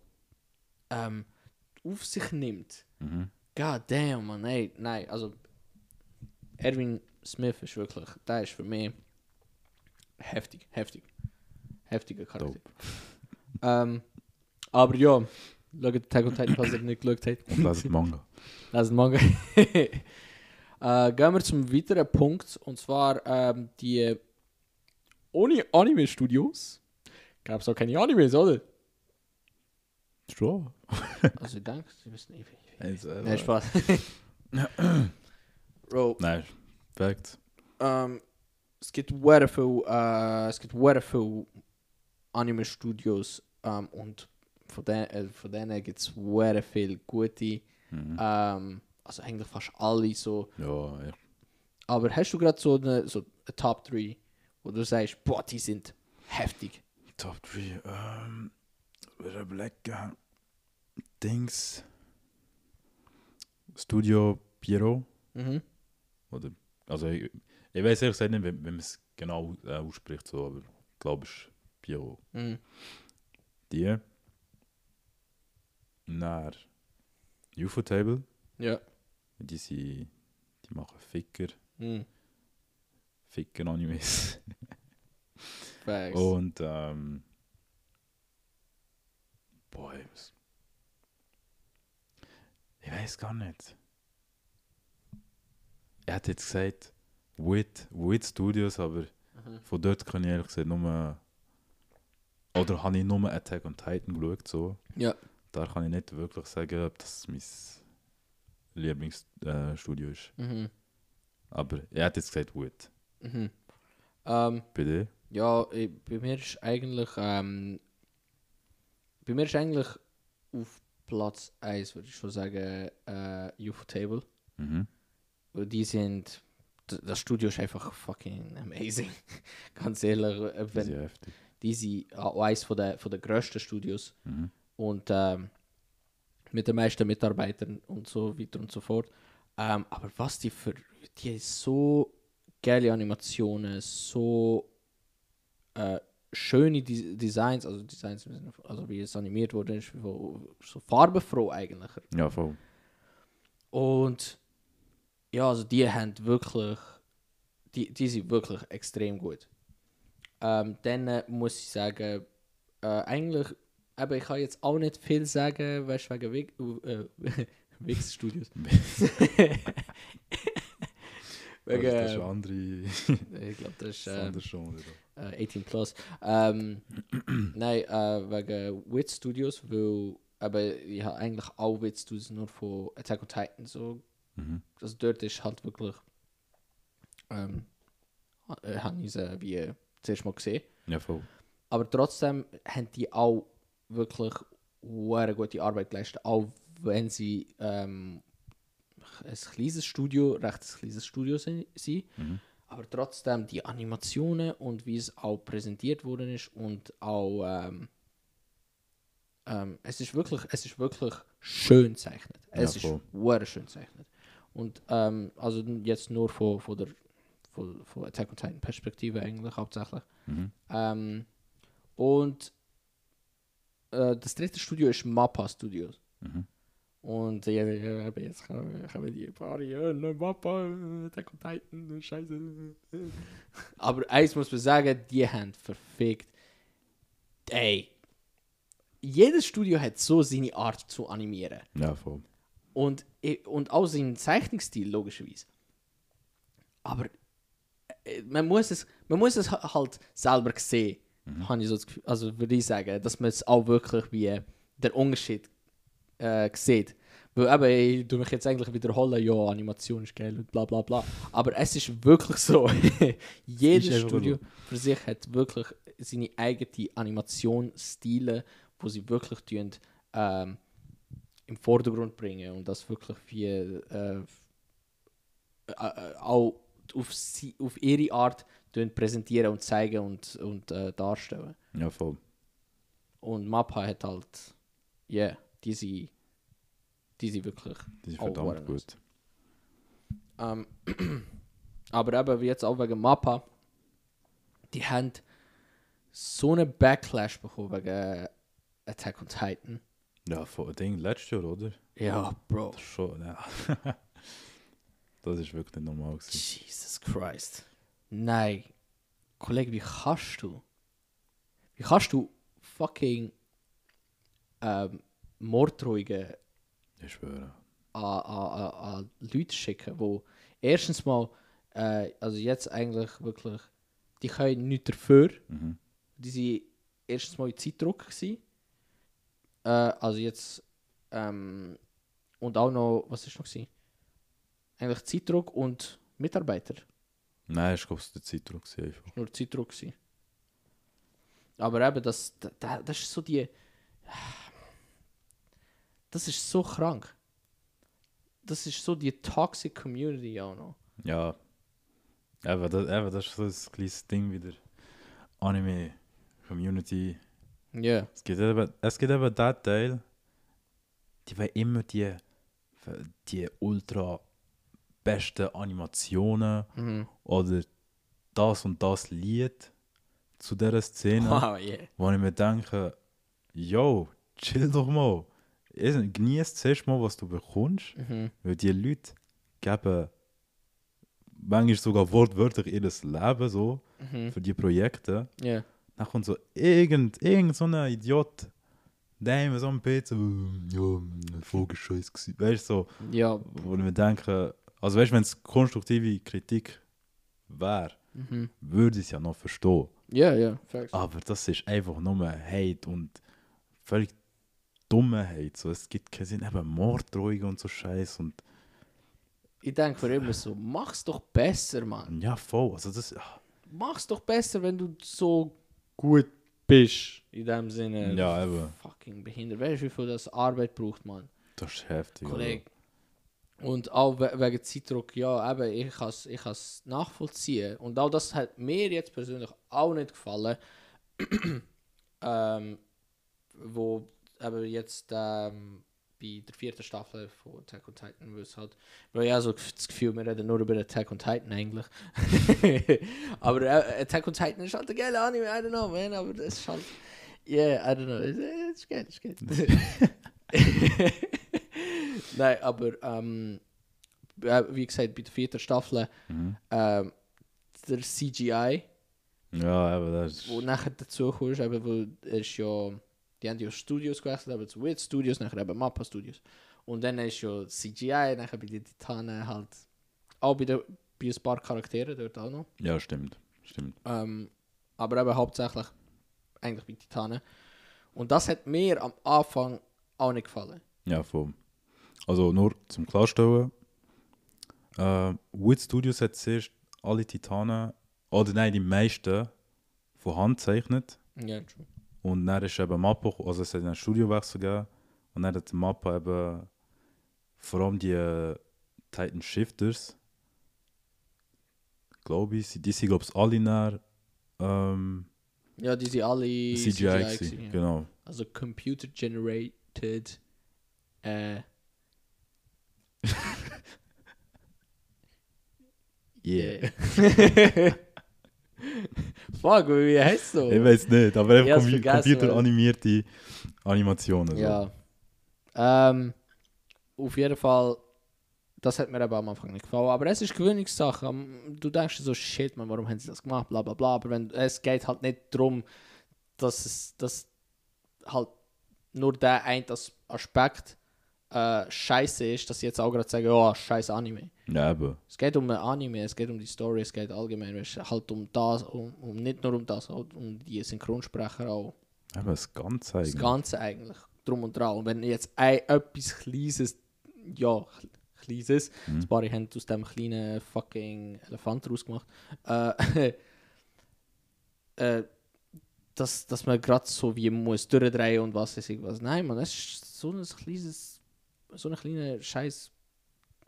ähm, auf sich nimmt. Mhm. God damn, man. Ey, nein, also Erwin Smith ist wirklich, der ist für mich heftig, heftig. Heftiger Charakter. Ähm, aber ja, schaut Attack on Titan, falls ihr nicht geschaut habt. Und lesen Manga. Lesen Manga. äh, gehen wir zum weiteren Punkt, und zwar ähm, die ohne Anime-Studios. Gab es auch keine Animes, oder? Schon. Also ich denke, sie wissen nicht. wie- Also, äh, Nein, Spaß. Bro, Nein, Fact. ähm, es gibt sehr viel, äh, es gibt sehr viel Anime-Studios ähm, und von, de äh, von denen gibt es sehr viel gute, Mhm. ähm, also eigentlich fast alle so. Ja, ja. Aber hast du gerade so eine, so eine Top 3, wo du sagst, boah, die sind heftig? Top 3. Ähm, wir überlegen. Dings. Studio Piero. Mhm. Oder, also, ich, ich weiß ehrlich gesagt nicht, wie, wie man es genau äh, ausspricht, so, aber ich glaube, es ist Piero. Mhm. Die. Nach UFO Table. Ja. Die, sind, die machen Ficker. Mhm. Ficker-Animes. Facts. Und, ähm. Boah, ich weiß gar nicht. Er hat jetzt gesagt, Wit, Wit Studios, aber Mhm. von dort kann ich ehrlich gesagt nur. Oder habe ich nur Attack on Titan geschaut, so. Ja. Da kann ich nicht wirklich sagen, ob das mein Lieblingsstudio äh, ist. Mhm. Aber er hat jetzt gesagt, Wit. Mhm. Ähm, Bei dir? Ja, ich, bei mir ist eigentlich ähm, bei mir ist eigentlich auf Platz 1 würde ich schon sagen äh, UFO Table. Mhm. Die sind das Studio ist einfach fucking amazing. Ganz ehrlich, äh, ist wenn, ja heftig. die sind auch eines von der, von der grössten Studios Mhm. und ähm, mit den meisten Mitarbeitern und so weiter und so fort. Ähm, aber was die für die haben so geile Animationen, so äh, schöne Des Designs, also Designs, also wie es animiert wurde, ist so, farbenfroh eigentlich. Ja, voll. Und ja, also die haben wirklich, die, die sind wirklich extrem gut. Ähm, dann äh, muss ich sagen, äh, eigentlich, aber ich kann jetzt auch nicht viel sagen, weißt wegen Wig, äh, Wix Studios. Wegen, das ist andere. ich glaube, das ist äh, schon wieder. äh, 18 plus. Ähm, nein, äh, wegen Wit Studios, weil aber ich habe eigentlich auch Wit Studios nur von Attack on Titan so Mhm. also dort ist halt wirklich ähm, äh, habe ich sie wie äh, zuerst mal gesehen. Ja, voll. Aber trotzdem haben die auch wirklich eine gute Arbeit geleistet, auch wenn sie ähm, ein kleines Studio, recht ein kleines Studio sind. sind. Mhm. Aber trotzdem die Animationen und wie es auch präsentiert worden ist und auch ähm, ähm, es ist wirklich, es ist wirklich schön gezeichnet. Es Ja, voll. ist sehr schön gezeichnet. Und ähm, also jetzt nur von, von der von, von Attack on Titan Perspektive eigentlich hauptsächlich. Mhm. Ähm, und äh, das dritte Studio ist Mappa Studios. Mhm. Und ja, aber jetzt haben die paar ja, ne Mappa, äh, Attack on Titan, scheiße. Aber eins muss man sagen, die haben verfickt. Ey, jedes Studio hat so seine Art zu animieren. Ja, voll. Und, und auch seinen Zeichnungsstil, logischerweise. Aber äh, man muss es, man muss es ha- halt selber sehen, habe ich so das Gefühl. Also würde ich sagen, dass man es auch wirklich wie äh, der Unterschied äh, sieht. Weil eben, ich tue mich jetzt eigentlich wiederholen, ja, Animation ist geil und bla bla bla. Aber es ist wirklich so. Jedes Studio für sich hat wirklich seine eigene Animationsstile, wo sie wirklich tun, ähm, im Vordergrund bringen und das wirklich wie äh, äh, äh, auch auf, sie, auf ihre Art präsentieren und zeigen und, und äh, darstellen. Ja, voll. Und Mappa hat halt, ja, yeah, diese, diese wirklich. Das ist auch verdammt sehr gut. Ähm, aber eben wie jetzt auch wegen Mappa, die haben so einen Backlash bekommen wegen Attack on Titan. Ja, voll. Ding, letztes Jahr, oder? Ja, Bro. Das ist schon, ja. das ist wirklich nicht normal gewesen. Jesus Christ. Nein. Kollege, wie kannst du? Wie kannst du fucking ähm, Morddrohungen Ich schwöre. an, an, an, an Leute schicken, wo erstens mal, äh, also jetzt eigentlich wirklich, die können nichts dafür. Mhm. Die sind erstens mal in Zeitdruck gewesen. Äh, also jetzt, ähm, und auch noch, was ist noch gewesen? Eigentlich Zeitdruck und Mitarbeiter. Nein, ich glaube, es war der Zeitdruck einfach. nur Zeitdruck gewesen. Aber eben, das, das, das ist so die. Das ist so krank. Das ist so die toxic Community auch noch. Ja. Eben, das, eben, das ist so ein kleines Ding wieder. Anime-Community. Ja. Es gibt eben, es gibt eben den Teil, die wollen immer die, die ultra besten Animationen Mhm. oder das und das Lied zu dieser Szene. Wow, yeah. wo ich mir denke, yo, chill doch mal. Es- Genieß zuerst mal, was du bekommst, Mhm. weil die Leute geben manchmal sogar wortwörtlich ihr Leben so Mhm. für die Projekte. Ja. Dann kommt so irgend, irgend so ein Idiot, der immer so am PC, ja, Folge scheiß gewesen. Weißt du, so, Ja. wo ich mir denke, also weißt du, wenn es konstruktive Kritik wäre, Mhm. würde ich es ja noch verstehen. Ja, ja. Facts. Aber das ist einfach nur Hate und völlig dumme Hate. So, es gibt keinen Sinn, eben Morddrohungen und so Scheiß und Ich denke mir immer so, mach's doch besser, Mann. ja, voll. Also das, ah, Mach's doch besser, wenn du so gut bist. In dem Sinne. ja, eben, Fucking behindert. Weißt du, wie viel das Arbeit braucht, Mann? das ist heftig. Kollege. Und auch we wegen Zeitdruck, ja, eben, ich kann es ich kann's nachvollziehen. Und auch das hat mir jetzt persönlich auch nicht gefallen. ähm, wo eben jetzt ähm, bei der vierten Staffel von Attack on Titan, wo es halt, weil habe so das Gefühl, wir reden nur über Attack on Titan eigentlich. aber äh, Attack on Titan ist halt ein geiler Anime, I don't know, man, aber das ist halt, yeah, I don't know, es ist geil, es ist geil. Nein, aber ähm, äh, wie gesagt, bei der vierten Staffel Mhm. ähm, der CGI, Ja, eben, das ist. wo nachher dazu kommst, eben, weil es ist ja, die haben ja Studios gewechselt, eben zu Wit Studios, nachher eben Mappa Studios. Und dann ist ja CGI, nachher bei den Titanen halt, auch bei, der, bei ein paar Charakteren dort auch noch. Ja, stimmt. Stimmt. Ähm, aber eben hauptsächlich eigentlich bei Titanen. Und das hat mir am Anfang auch nicht gefallen. Ja, voll. Also nur zum Klarstellen. Äh, Wood Studios hat zuerst alle Titanen, oder nein, die meisten, von Hand gezeichnet. Ja, true. Und dann ist eben Mappa, also es hat einen Studiowechsel gegeben. Und dann hat Mappa eben vor allem die äh, Titan Shifters, glaube ich, die sind, glaube ich, alle näher ähm, Ja, die sind alle CGI, gewesen, gewesen, ja. genau. Also Computer Generated. Äh, Yeah. Fuck, wie heißt so? Ich weiß nicht, aber einfach Com computeranimierte Animationen. So. Ja. Ähm, auf jeden Fall, das hat mir eben am Anfang nicht gefallen. Aber es ist Gewöhnungssache. Am- Du denkst dir so, shit, man, warum haben sie das gemacht, bla bla bla. Aber wenn, es geht halt nicht darum, dass es dass halt nur der ein As- Aspekt äh, scheiße ist, dass sie jetzt auch gerade sagen, ja, scheiß Anime. Ja, eben. Es geht um ein Anime, es geht um die Story, es geht allgemein du, halt um das, um, um nicht nur um das, halt um die Synchronsprecher auch. Eben das Ganze Das eigentlich. Ganze eigentlich, drum und dran. Und wenn jetzt ein, etwas Kleines, ja, Kleines, Mhm. das Barry haben aus dem kleinen fucking Elefant rausgemacht, äh, äh, dass, dass man gerade so wie muss durchdrehen und was weiß ich was. Nein, man, es ist so ein kleines, so ein kleiner Scheiß,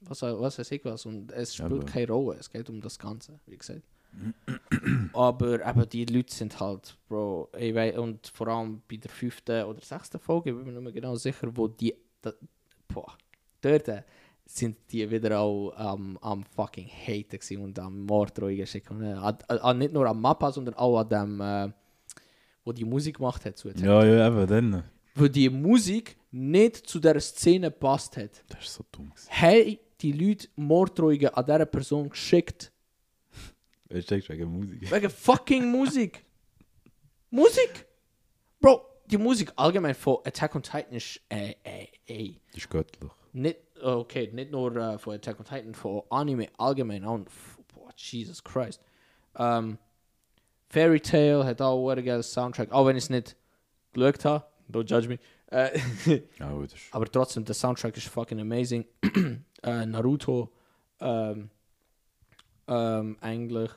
was, was weiß ich was. Und es spielt Aber- keine Rolle, es geht um das Ganze, wie gesagt. Aber eben die Leute sind halt, Bro, ich wei- und vor allem bei der fünften oder sechsten Folge, ich bin mir nicht mehr genau sicher, wo die, da, boah, dort sind die wieder auch am am fucking Haten und am Morddrohungen schicken. Äh, an- an- Nicht nur am Mappa, sondern auch an dem, äh, wo die Musik gemacht hat. Zu Ja, ja, eben, dann. Wo die Musik nicht zu der Szene passt hat. Das ist so dumm. Haben die Leute Morddrohungen an dieser Person geschickt. Du, denkst wegen Musik. Wegen fucking Musik. Musik! Bro, die Musik allgemein von Attack on Titan ist, äh, äh, ey. Das ist göttlich. Nicht, okay, nicht nur äh, von Attack on Titan, von Anime allgemein f- Boah, Jesus Christ. Ähm, Fairy Tail hat auch einen geilen Soundtrack, auch wenn ich es nicht geschaut habe. Don't judge me. Äh, Ja, gut, aber trotzdem, der Soundtrack ist fucking amazing. äh, Naruto, ähm, ähm, eigentlich.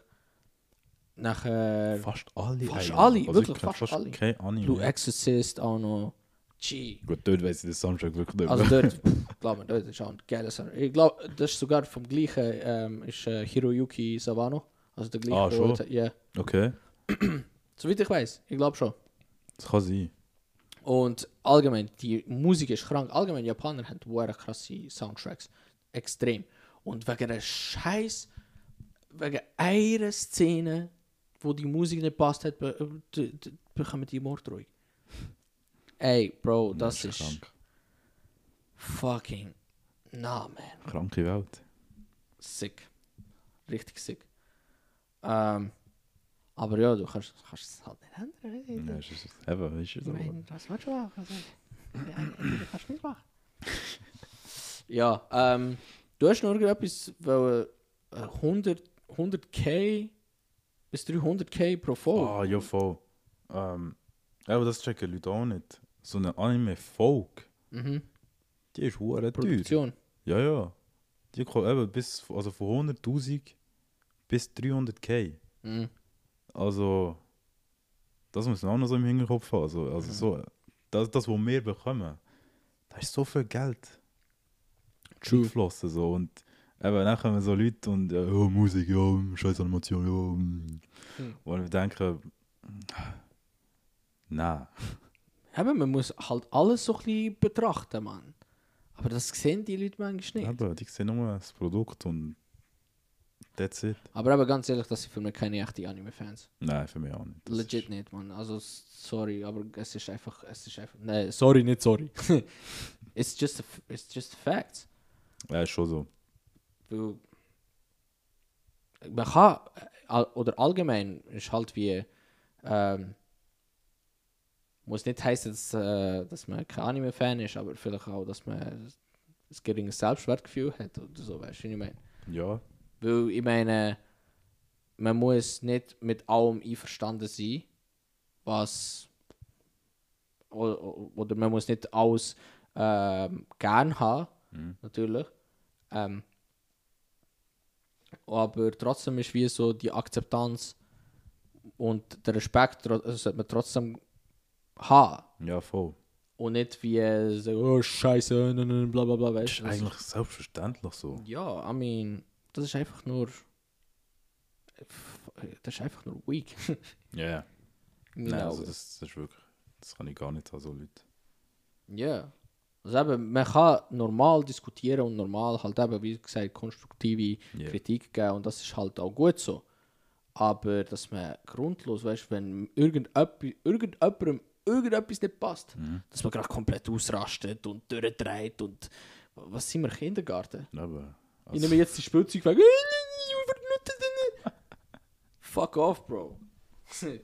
Nachher Fast alle. Fast eigentlich. alle, Also wirklich ich kenn fast alle. Kein Anime. Blue Exorcist auch noch. G. Gut, dort weiss ich den Soundtrack wirklich nicht Also dort, glaub mir, dort ist auch ein geiler Sound. Ich glaube, das ist sogar vom gleichen, ähm, ist äh, Hiroyuki Sawano. Also der gleiche. Ah, schon? Ja, Okay, soweit ich weiß. Ich glaube schon. das kann sein. Und allgemein, die Musik ist krank. Allgemein, Japaner haben sehr krasse Soundtracks. Extrem. Und wegen einer Scheiß, wegen einer Szene, wo die Musik nicht passt hat, äh, bekommen die Morddrohung. Ey, Bro, das ist krank. fucking. Na, man. Kranke Welt. Sick. Richtig sick. Ähm, aber ja, du kannst, kannst es halt nicht ändern. Ja, ist, ist, eben, ist es Ich so. meine, was willst du machen? Also, du kannst nicht machen. ja, ähm, du hast noch irgendetwas, weil äh, 100, 100k bis 300k pro Folge. Ah, ja, voll. Ähm, aber das checken Leute auch nicht. So eine Anime-Folge, Mhm. die ist hure teuer. Produktion. Ja, ja. Die kommt eben bis, also von 100.000 bis 300k. Mhm. Also, das muss man auch noch so im Hinterkopf haben. Also, also so, das, das, was wir bekommen, da ist so viel Geld geflossen. So. Und eben, dann kommen so Leute und ja, oh, Musik, ja, scheiß Animation, ja. Hm. Und ich denke, nein. Eben, man muss halt alles so ein bisschen betrachten, Mann. Aber das sehen die Leute manchmal nicht. Eben, die sehen nur das Produkt und that's it. Aber eben ganz ehrlich, das sind für mich keine echten Anime-Fans. Nein, für mich auch nicht. Das Legit nicht, Mann. Also, sorry, aber es ist einfach, es ist einfach, nein, sorry, nicht sorry. it's just, a, f- it's just facts. Ja, ist schon so. Weil man kann, äh, oder allgemein ist halt wie, ähm, muss nicht heißen, dass, äh, dass man kein Anime-Fan ist, aber vielleicht auch, dass man ein geringes Selbstwertgefühl hat oder so, weißt du, ich meine? Ja, Weil ich meine, man muss nicht mit allem einverstanden sein, was. Oder, oder man muss nicht alles ähm, gern haben, Mhm. natürlich. Ähm, aber trotzdem ist wie so die Akzeptanz und der Respekt äh, sollte man trotzdem haben. ja, voll. Und nicht wie so, oh Scheiße, nein, bla bla weißt ist du? Das eigentlich selbstverständlich so. Ja, I mean, das ist einfach nur. Das ist einfach nur weak. Ja, yeah. In Nein, also Augen. das, das ist wirklich, das kann ich gar nicht haben, so Leute. Ja. Also eben, man kann normal diskutieren und normal halt eben, wie gesagt, konstruktive Ja. Kritik geben und das ist halt auch gut so. Aber dass man grundlos, weißt wenn irgendjemand, irgendjemandem irgendetwas nicht passt, Mhm. dass man gerade komplett ausrastet und durchdreht und was sind wir, Kindergarten? Aber, Ich also, nehme jetzt die Spielzeug weg. Fuck off, Bro.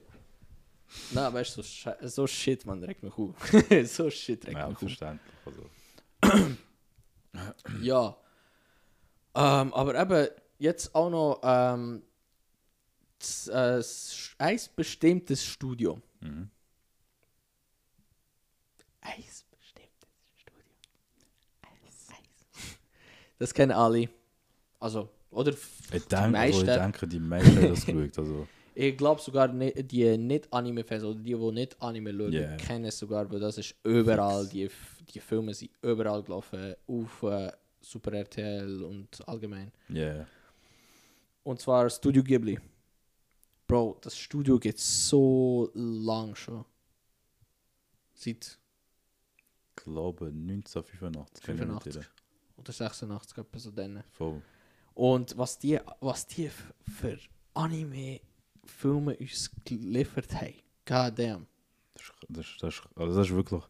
Na, weißt du, so, so shit, man, regt mich auf. so shit regt ja, mich auf. verständlich. Also, Ja. Ähm, aber eben, jetzt auch noch ähm, das, äh, ein bestimmtes Studio. mhm. Ein bestimmtes Studio. Eis. Eis. Das kennen alle. Also, oder Ich die denke, also, meisten. ich denke, die meisten haben das geschaut. Also, Ich glaube sogar die nicht Anime-Fans oder die, die nicht Anime schauen, Yeah. kennen es sogar, weil das ist überall, die, die Filme sind überall gelaufen, auf äh, Super RTL und allgemein. yeah. Und zwar Studio Ghibli. Bro, das Studio geht so lang schon. Seit Ich glaube 1985. kann ich mich nicht 85 erinnern. oder 86, etwa so dann. Voll. Und was die, was die für Anime-Filme uns geliefert haben, goddamn. Das ist, das, ist- das, ist, also das ist wirklich.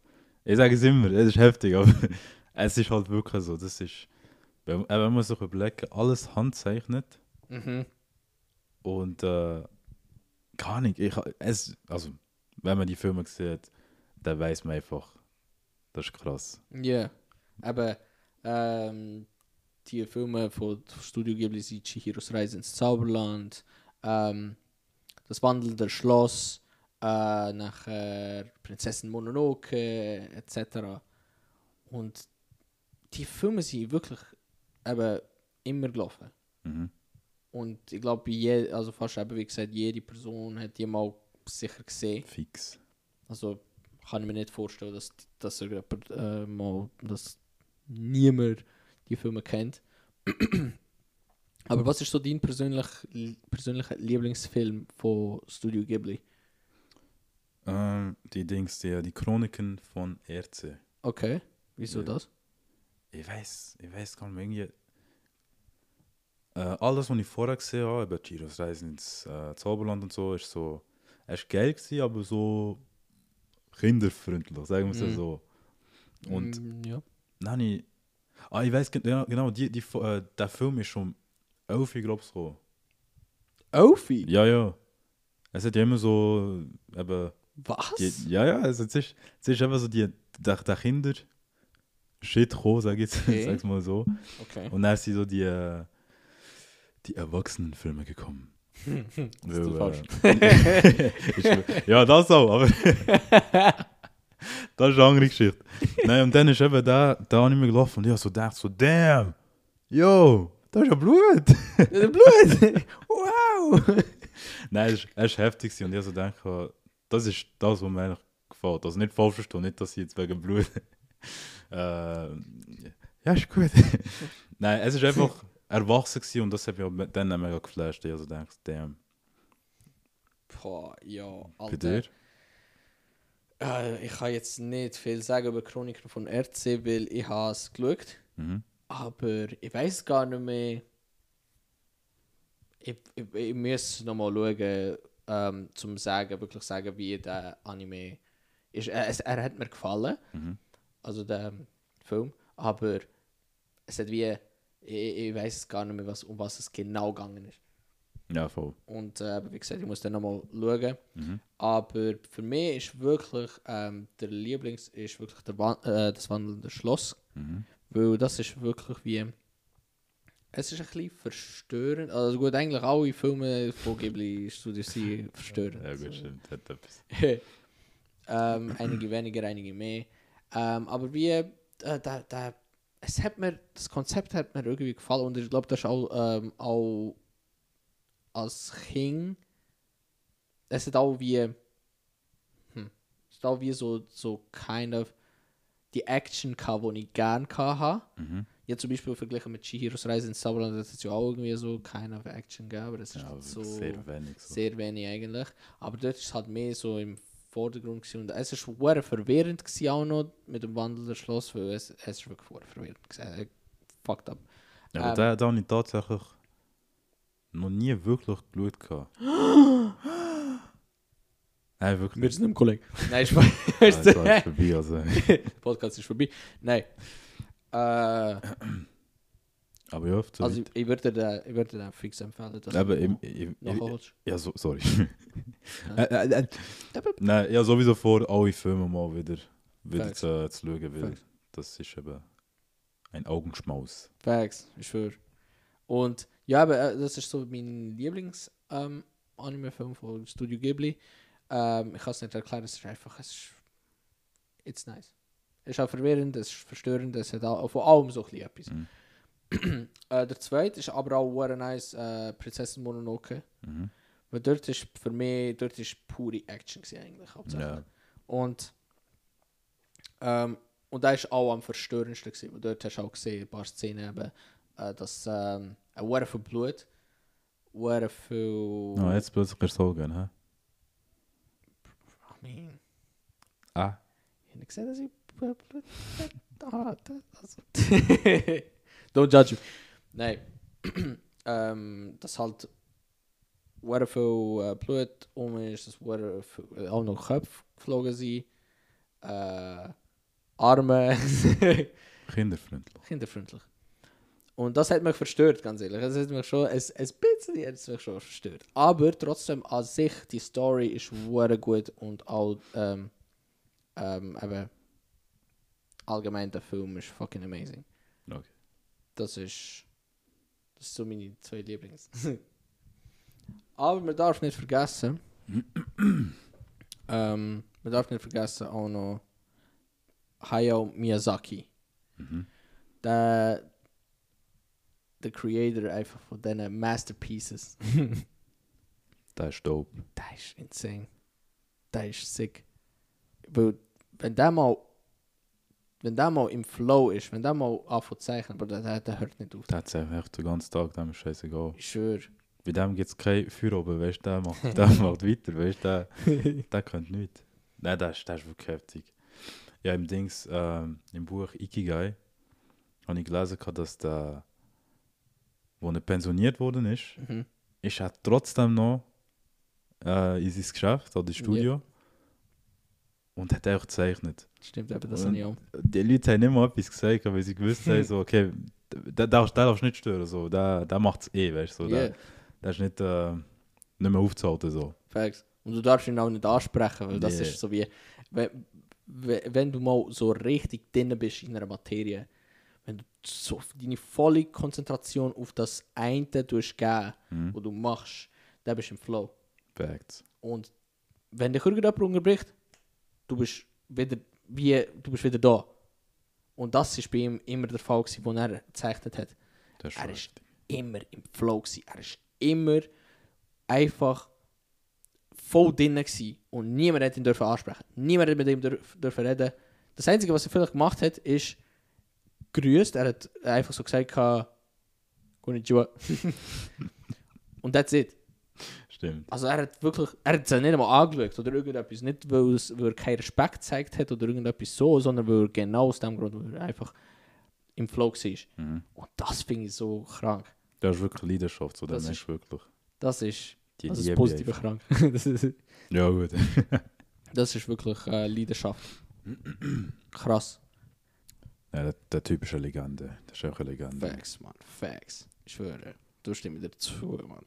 Ich sage es immer, es ist heftig, aber es ist halt wirklich so. Das ist. Wenn, äh, wenn man sich überlegt, alles handzeichnet Mhm. und. Äh, gar nicht. Ich, es, also, wenn man die Filme sieht, dann weiß man einfach, das ist krass. Ja, aber ähm, die Filme von Studio Ghibli sind Chihiros Reise ins Zauberland, ähm, Das wandelnde Schloss, äh, nachher Prinzessin Mononoke etc. Und die Filme sind wirklich eben immer gelaufen. Mhm. Und ich glaube, je, also fast eben wie gesagt, jede Person hat die mal sicher gesehen. Fix. Also kann ich mir nicht vorstellen, dass, dass irgendjemand äh, mal, dass niemand die Filme kennt. Aber was ist so dein persönlich, persönlicher Lieblingsfilm von Studio Ghibli? Ähm, die Dings, die, die Chroniken von RC. Okay, wieso Ja. das? Ich weiß, ich weiß gar nicht. Irgendwie, äh, alles, was ich vorher gesehen habe, über Giros Reisen ins äh, Zauberland und so, ist so. Es war geil, gewesen, aber so kinderfreundlich, sagen wir es Mhm. so. Und Mm, ja. Nein, ich, ah, ich weiß genau, genau die, die, äh, der Film ist schon elf, glaube ich, gekommen. Ofi? Ja, ja. Es hat ja immer so, eben, Was? die, ja, ja, also es ist, es ist einfach so die, Shit gekommen, sag ich jetzt, Okay. sag's mal so. Okay. Und dann sind so die, äh, die Erwachsenenfilme gekommen. Das ist Weil, falsch. äh, ist- ja, das auch, aber das ist eine andere Geschichte. Nein, und dann ist eben da, da nicht mehr gelaufen und ich hab so gedacht, so, damn, yo, da ist ja Blut. Blut! wow! Nein, es ist heftig und ich hab so gedacht, das ist das, was mir eigentlich gefällt. Also nicht falsch verstehen, nicht, dass ich jetzt wegen Blut. äh, ja, ist gut. Nein, es ist einfach erwachsen gewesen und das hat mich dann mega geflasht. Ich hab so gedacht, damn, Boah, ja, bei Alter. dir? Äh, ich kann jetzt nicht viel sagen über Chroniken von RC, weil ich habe es geschaut. Mhm. Aber ich weiß gar nicht mehr. Ich, ich, ich muss nochmal schauen, ähm, zum sagen, wirklich sagen, wie der Anime ist. Er, es, er hat mir gefallen, Mhm. also der Film, aber es hat wie, ich, ich weiß gar nicht mehr, was, um was es genau gegangen ist. Ja, voll. Und äh, wie gesagt, ich muss dann nochmal schauen. Mhm. Aber für mich ist wirklich ähm, der Lieblings ist wirklich der Wan äh, das wandelnde Schloss. Mhm. Weil das ist wirklich wie. Es ist ein bisschen verstörend. Also gut, eigentlich alle Filme von Ghibli Studios sind verstörend. Ja, gut, stimmt. Hat etwas. ähm, einige weniger, einige mehr. Ähm, aber wie. Äh, da, da, es hat mir, das Konzept hat mir irgendwie gefallen und ich glaube, das ist auch, ähm, auch als Kind. Es hat auch wie. Hm, es hat auch wie so, so kind of die Action gehabt, die ich gerne hatte. Mhm. Jetzt zum Beispiel verglichen mit Chihiros Reise ins Zauberland, das hat ja auch irgendwie so keine Action gegeben, aber es ist Ja, halt so sehr wenig. So. sehr wenig eigentlich. Aber dort ist es halt mehr so im Vordergrund gewesen. und es ist sehr verwirrend gewesen auch noch mit dem Wandel des Schloss, weil es, es ist wirklich verwirrend gewesen. Äh, Fucked up. Ja, aber Ähm. da, da habe ich tatsächlich noch nie wirklich geschaut. gehabt. Nein, wirklich Wird nicht. es Kollege? Nein, ich Ja, jetzt ist weiß. vorbei, also. Podcast ist vorbei. Nein. Äh, Aber ja, zu also ich, ich würde dir ich würde dir fix empfehlen, dass Aber du ich, ich, ich, nachholst. ja, so, sorry. Ja. Äh, äh, äh. Nein, ja, sowieso vor, alle Filme mal wieder, wieder Facts. zu, zu schauen, weil Facts. das ist eben ein Augenschmaus. Facts, ich schwöre. Und ja, aber äh, das ist so mein Lieblings ähm, von Studio Ghibli. Ähm, ich kann es nicht erklären, es ist einfach, es ist, it's nice. Es ist auch verwirrend, es ist verstörend, es hat auch, von allem so ein bisschen etwas. Mhm. äh, der zweite ist aber auch sehr nice, äh, Prinzessin Mononoke. Mhm. Weil dort ist für mich, dort ist pure Action gewesen eigentlich, hauptsächlich. Ja. Und, ähm, und da ist auch am verstörendsten gewesen, weil dort hast du auch gesehen, ein paar Szenen eben, äh, dass ähm, Blut, sehr viel... Oh, jetzt plötzlich so gehen, hä? I mean, Ah. ich habe nicht gesehen, dass ich Blut... Ah, das, also. Don't judge me. Nein. ähm, dass halt sehr viel äh, Blut um ist, dass sehr viel, äh, auch noch Köpfe geflogen sind, äh, Arme... Kinderfreundlich. kinderfreundlich. Und das hat mich verstört, ganz ehrlich. Das hat mich schon, ein, ein bisschen hat es mich schon verstört. Aber trotzdem an sich, die Story ist sehr gut und auch ähm, ähm, eben, allgemein der Film ist fucking amazing. Okay. Das ist, das ist so meine zwei Lieblings. Aber man darf nicht vergessen, ähm, man darf nicht vergessen auch noch Hayao Miyazaki. Mhm. der, der Creator einfach von diesen Masterpieces. Das ist dope. der ist insane. Der ist sick. Weil, wenn der mal, wenn der mal im Flow ist, wenn der mal anfängt zu zeichnen, aber der, der, hört nicht auf. Der sich echt den ganzen Tag, dem ist scheißegal. Ich schwöre. Bei dem gibt es kein Feuer oben, weißt du, der macht, der macht weiter, weißt du, der, der könnte nichts. Nein, ist, der ist wirklich heftig. Ja, im Dings, ähm, im Buch Ikigai, habe ich gelesen, dass der, wo er pensioniert worden ist, Mhm. ist er trotzdem noch äh, in sein Geschäft oder Studio und hat auch gezeichnet. Stimmt eben, das Und habe ich auch. Die Leute haben immer etwas gesagt, weil sie gewusst haben, so, okay, der darfst du nicht stören, so, der, der macht es eh, weißt du, so, Yeah, der, ist nicht, äh, nicht mehr aufzuhalten. So. facts. Und du darfst ihn auch nicht ansprechen, weil das Yeah. ist so wie, wenn, wenn wenn du mal so richtig drin bist in einer Materie, wenn du so deine volle Konzentration auf das eine tust geben, Mhm. was du machst, dann bist du im Flow. Facts. Und wenn dich irgendjemand unterbricht, du bist wieder, wie, du bist wieder da. Und das war bei ihm immer der Fall, gewesen, wo er gezeichnet hat. Das Er heftig. immer im Flow. Gewesen. Er ist immer einfach voll drin gewesen. und niemand hat ihn dürfen ansprechen. Niemand hat mit ihm dürf, dürfen reden. Das Einzige, was er vielleicht gemacht hat, ist grüßt. Er hat einfach so gesagt, Konnichiwa. und that's it. Stimmt. Also er hat wirklich, er hat es nicht einmal angeschaut oder irgendetwas. Nicht, weil, es, weil er keinen Respekt gezeigt hat oder irgendetwas so, sondern weil er genau aus dem Grund, weil er einfach im Flow war. Mhm. Und das finde ich so krank. Das ist wirklich Leidenschaft, so der Das Mensch ist- wirklich. Das ist, Die das ist positiv krank. ist, Ja, gut. das ist wirklich äh, Leidenschaft. Krass. Ja, der, der Typ ist eine Legende. Das ist auch eine Legende. Facts, Mann. Facts. Ich schwöre. Du stimmst mir dazu, Mann.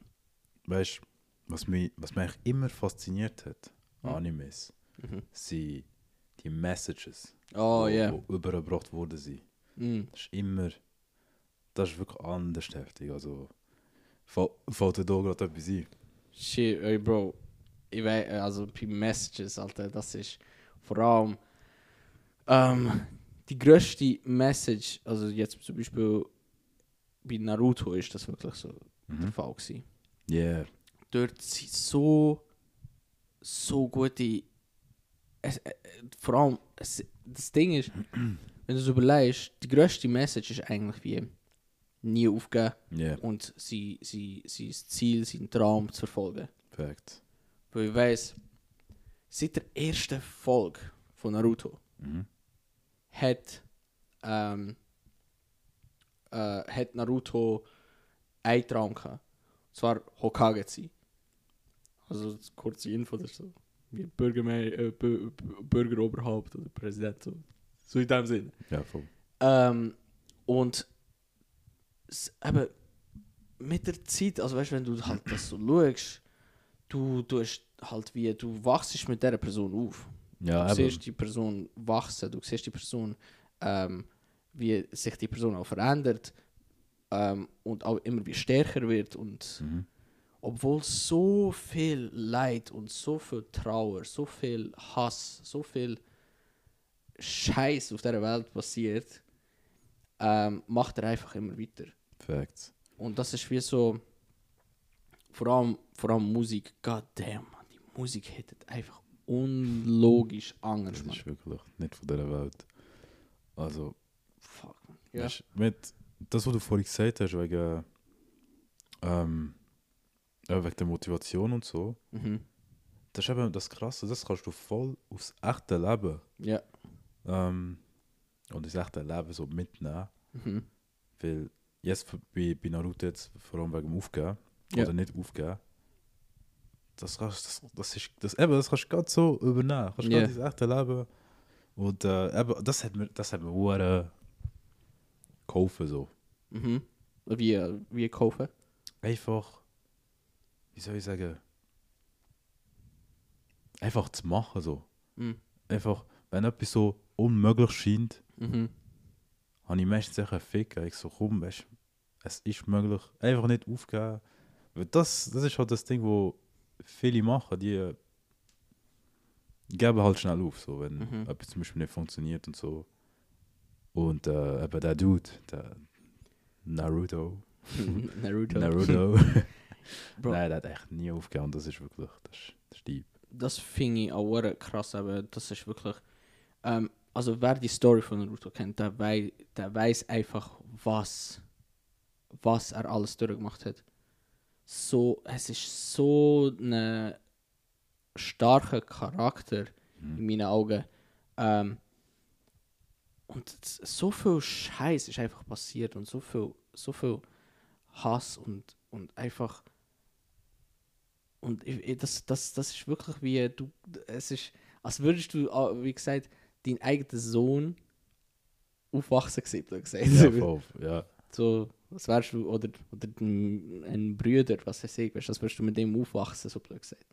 Weißt du, was mich, was mich immer fasziniert hat Mhm. Animes, Mhm. sind die Messages, Oh, die ja. die übergebracht worden sind. Mm. Das ist immer, das ist wirklich anders heftig. Also, fällt dir da gerade etwas ein? Shit, ey, Bro. Ich weiß, also bei Messages, Alter, das ist vor allem ähm, die grösste Message, also jetzt zum Beispiel bei Naruto ist das wirklich so der Mhm. Fall gewesen. Yeah. Dort sind so, so gute, es, äh, vor allem, es, das Ding ist, wenn du es überlegst, die grösste Message ist eigentlich wie nie aufgeben Ja, und sie, sie, sein Ziel, seinen Traum zu verfolgen. Fact. Weil ich weiss, seit der ersten Folge von Naruto Mhm. Hat, ähm, äh, hat Naruto einen gehabt. Und zwar Hokage zu sein. Also kurze Info, das ist so wie Bürgerme äh, Bü- Bü- Bürgeroberhaupt oder Präsident. So, so in dem Sinne. Ja, voll. Ähm, und eben mit der Zeit, also weißt du, wenn du halt das so schaust, du, du hast halt wie, du wachst mit dieser Person auf. Ja, Du siehst die Person wachsen, du siehst die Person, ähm, wie sich die Person auch verändert ähm, und auch immer wie stärker wird. Und Mhm. obwohl so viel Leid und so viel Trauer, so viel Hass, so viel Scheiß auf dieser Welt passiert, ähm, macht er einfach immer weiter. Fact. Und das ist wie so, vor allem, vor allem Musik, goddamn, man, die Musik hittet einfach unlogisch anders, Das man. ist wirklich nicht von dieser Welt. Also, Fuck. Ja. Weisst, mit das, was du vorhin gesagt hast, wegen, ähm, wegen der Motivation und so, Mhm. das ist eben das Krasse, das kannst du voll aufs echte Leben Ja. ähm, und das echte Leben so mitnehmen. Mhm. Weil jetzt bei, bei Naruto jetzt vor allem wegen dem Aufgeben Ja. oder nicht aufgeben, das, kannst, das, das, ist, das, eben, das kannst du gerade so übernehmen. Kannst Ja. gerade das echte Leben. Und äh, eben, das hat mir, das hat mir hure geholfen so. Mhm. Wie, äh, wie kaufen? einfach, wie soll ich sagen, einfach zu machen so. Mhm. Einfach, wenn etwas so unmöglich scheint, Mhm. habe ich meistens einen Fick. Ich so, komm, weißt, es ist möglich. Einfach nicht aufgeben. Weil das, das ist halt das Ding, wo viele machen, die äh, geben halt schnell auf, so, wenn Mhm. etwas zum Beispiel nicht funktioniert und so. Und äh, eben der Dude, der Naruto, Naruto. Naruto. Nein, der hat echt nie aufgehört. Das ist wirklich, das ist, das ist deep. Das finde ich auch krass, aber das ist wirklich. Ähm, also wer die Story von Naruto kennt, der, wei der weiß einfach, was, was er alles durchgemacht hat. So, es ist so ein starker Charakter in Mhm. meinen Augen. Ähm, und so viel Scheiß ist einfach passiert und so viel, so viel Hass und, und einfach. Und ich, das, das, das ist wirklich wie du. Es ist, als würdest du, ah, wie gesagt, deinen eigenen Sohn aufwachsen sehen, blöd gesagt. Ja, voll, ja. So, was wärst du, oder, oder ein, Brüder, was ich, weißt, als würdest du mit dem aufwachsen, so blöd gesagt.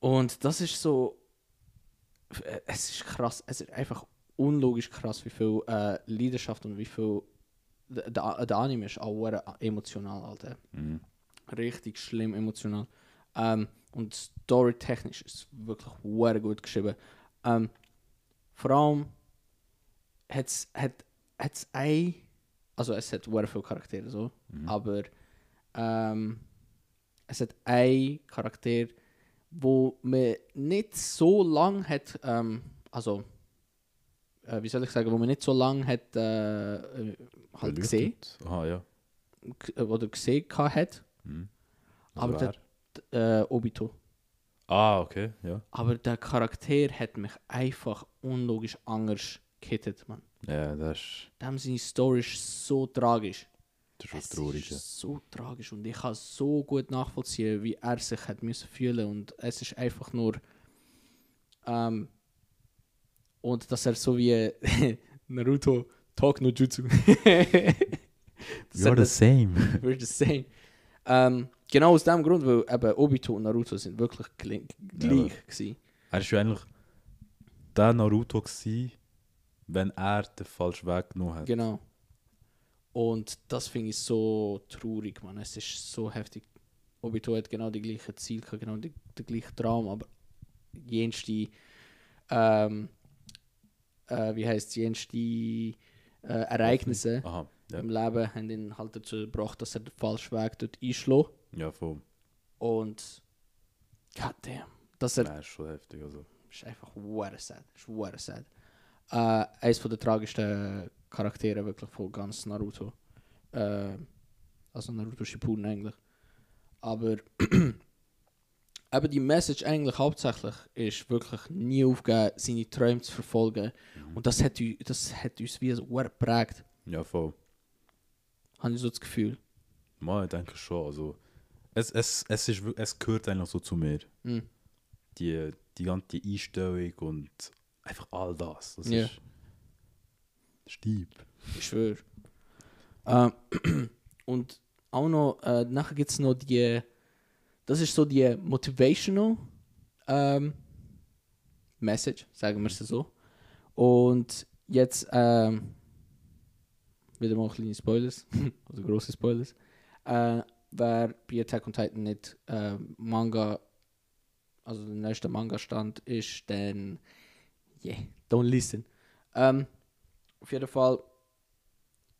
Und das ist so, es ist krass, es ist einfach unlogisch krass, wie viel äh, Leidenschaft und wie viel, der, der Anime ist auch emotional, Alter. Mhm. Richtig schlimm emotional. Ähm, und storytechnisch ist es wirklich sehr gut geschrieben. Ähm, vor allem hat's, hat es ein, also es hat sehr viele Charaktere so, Mhm. aber ähm, es hat ein Charakter, wo man nicht so lang hat, ähm, also äh, wie soll ich sagen, wo man nicht so lange hat äh, äh, halt gesehen Beleuchtet. Aha, ja. g- oder gesehen hat, Mhm. Aber wer? äh, Obito. Ah, okay, ja. Aber der Charakter hat mich einfach unlogisch anders gehittet, man. Ja, das ist, Dem seine Story ist so tragisch. das ist Es traurig. ja. ist so tragisch und ich kann so gut nachvollziehen, wie er sich hat müssen fühlen und es ist einfach nur ähm, und dass er so wie Naruto Talk no Jutsu. Hat the same. We're the same. Ähm, genau aus dem Grund, weil eben Obito und Naruto sind wirklich gl gleich gewesen. er war ja eigentlich der Naruto, gewesen, wenn er den falschen Weg genommen hat. Genau. Und das finde ich so traurig, man. Es ist so heftig. Obito hat genau die gleichen Ziele, gehabt, genau die, den gleichen Traum, aber jenste, ähm, äh, wie heißt es, jenste äh, Ereignisse Aha, ja. im Leben haben ihn halt dazu gebracht, dass er den falschen Weg dort einschlägt. Ja, voll. Und goddamn, dass er Nein, ist schon heftig. Also. ist einfach sehr sad. Ist sehr sad. Äh, eines der tragischsten Charaktere wirklich von ganz Naruto. Äh, also Naruto Shippuden eigentlich. Aber eben die Message eigentlich hauptsächlich ist wirklich nie aufgeben, seine Träume zu verfolgen. Und das hat, das hat uns wie so geprägt, Ja, voll. habe ich so das Gefühl. Mal, ich denke schon. Also, es, es, es, ist, es gehört eigentlich so zu mir. Mhm. Die, die ganze Einstellung und einfach all das. Das Ja. ist Stieb. Ich schwöre. Ähm, und auch noch, äh, nachher gibt es noch die, das ist so die Motivational ähm, Message, sagen wir es so. Und jetzt, ähm, wieder mal kleine Spoilers, also große Spoilers. Äh, wer bei Attack on Titan nicht äh, Manga, also der neueste Manga-Stand ist, dann, yeah, don't listen. Ähm, auf jeden Fall,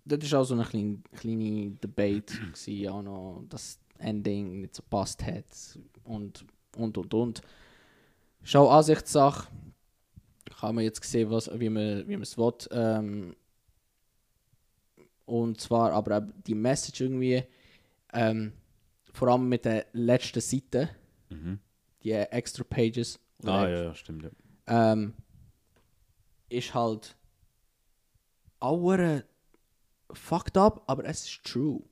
das war auch so eine kleine, kleine Debate, gewesen, auch noch, dass das Ending nicht so passt hat und und und und. Auch Ansichtssache. Kann man jetzt sehen, was, wie man wie man es will. Ähm, und zwar aber die Message irgendwie, ähm, vor allem mit der letzten Seite, Mhm. die extra Pages, Ah, ja, ja, stimmt. Ja. ähm, ist halt auch hure fucked up, aber es ist true.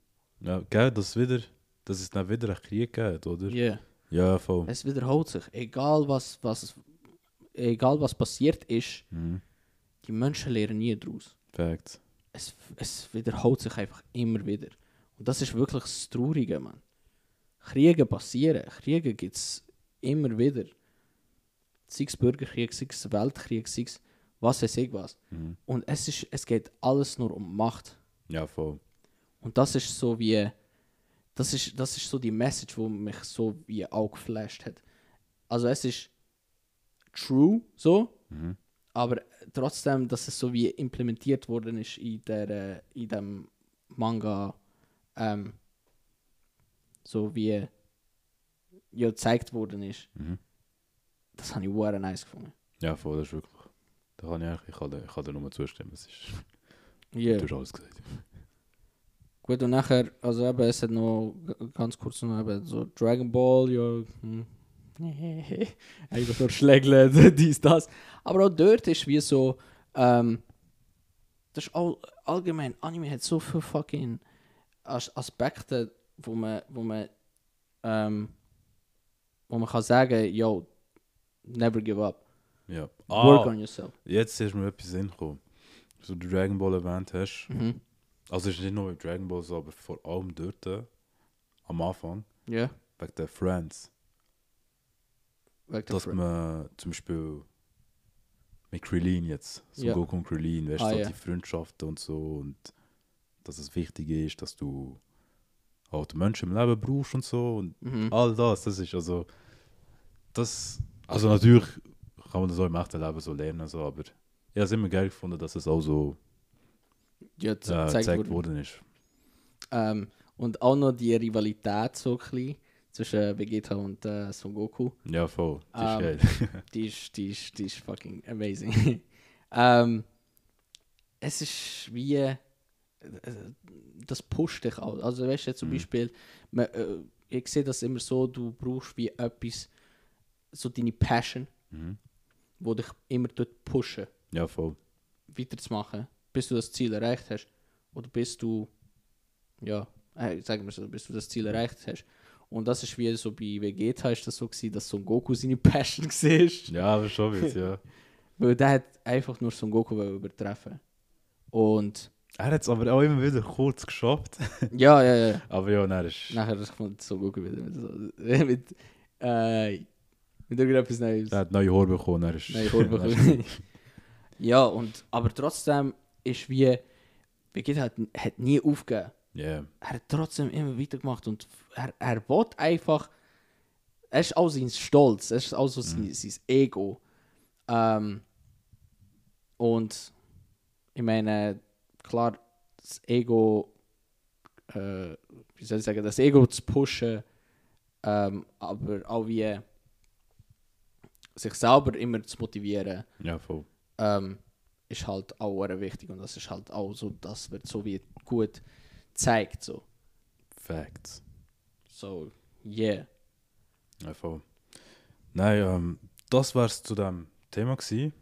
ja, gell, das wieder, dass es dann wieder einen Krieg gibt, oder? Yeah. Ja, voll. Es wiederholt sich. Egal was, was, egal was passiert ist, Mhm. die Menschen lernen nie daraus. Facts. Es, es wiederholt sich einfach immer wieder. Und das ist wirklich das Traurige, man. Kriege passieren. Kriege gibt es immer wieder. Sei es Bürgerkrieg, sei es Weltkrieg, sei es was weiß ich was. Mhm. Und es, ist, es geht alles nur um Macht. Ja, voll. Und das ist so wie. Das ist, das ist so die Message, wo mich so wie auch geflasht hat. Also es ist true so, Mhm. aber trotzdem, dass es so wie implementiert worden ist in der äh, in dem Manga, ähm, so wie ja gezeigt worden ist. Mhm. Das habe ich sehr nice gefunden. Ja, voll, das ist wirklich. Da kann ich, ich kann, dir- ich kann dir nur zustimmen. Es ist, Ja. Du hast alles gesagt. Gut, und nachher, also eben, es hat noch ganz kurz noch eben so Dragon Ball, ja, hm. einfach nur Schlägle, dies, das. Aber auch dort ist wie so, ähm, das ist all, allgemein, Anime hat so viele fucking As Aspekte, wo man, wo man, ähm, wo man kann sagen, yo, never give up, Ja. work Ah, on yourself. jetzt ist mir etwas in gekommen. So du Dragon Ball erwähnt hast. Mhm. Also es ist nicht nur bei Dragon Ball so, aber vor allem dort äh, am Anfang, Ja, wegen der Friends. weg dass man zum Beispiel mit Krillin jetzt, so Ja. Goku und Krillin, weißt du, Ah, ja. die Freundschaften und so und dass es wichtig ist, dass du halt Menschen im Leben brauchst und so und Mhm. all das, das ist also das, also natürlich kann man das auch im echten Leben so lernen, so, aber ich habe es immer geil gefunden, dass es auch so Ja, äh, ze- gezeigt worden. worden ist. Ähm, und auch noch die Rivalität so ein bisschen zwischen Vegeta und äh, Son Goku. Ja, voll, ist Ähm, geil. Die ist, die ist, die ist fucking amazing. ähm, es ist wie. äh, Das pusht dich auch. Also, weißt du, zum Mhm. Beispiel, man, äh, ich sehe das immer so, du brauchst wie etwas, so deine Passion, mhm. Wo dich immer dort pushen, Ja, voll. weiterzumachen, bis du das Ziel erreicht hast. Oder bis du, ja, äh, sagen wir so, bis du das Ziel erreicht hast. Und das ist wie so bei Vegeta ist das so gewesen, dass Son Goku seine Passion war. Ja, aber schon wird's, ja. Weil der hat einfach nur Son Goku übertreffen. Und Er hat es aber auch immer wieder kurz geschafft. ja, ja, ja. Aber ja, nein, ist. Nachher kommt Son Goku wieder mit, mit, äh, mit irgendetwas Neues. Er hat neue Haare bekommen. Er ist, Nein, Haare bekommen. ja, und, aber trotzdem ist wie, Vegeta hat, hat nie aufgegeben. Ja, Er hat trotzdem immer weitergemacht und er, er will einfach, er ist auch sein Stolz, er ist auch so sein, sein Ego. Ähm, und ich meine, klar, das Ego, äh, wie soll ich sagen, das Ego zu pushen, ähm, aber auch wie sich selber immer zu motivieren, ja, voll. ähm, ist halt auch wichtig und das ist halt auch so, das wird so wie gut zeigt so. Facts. So, yeah. Ja, voll. Nein, ähm, das wär's zu dem Thema gewesen.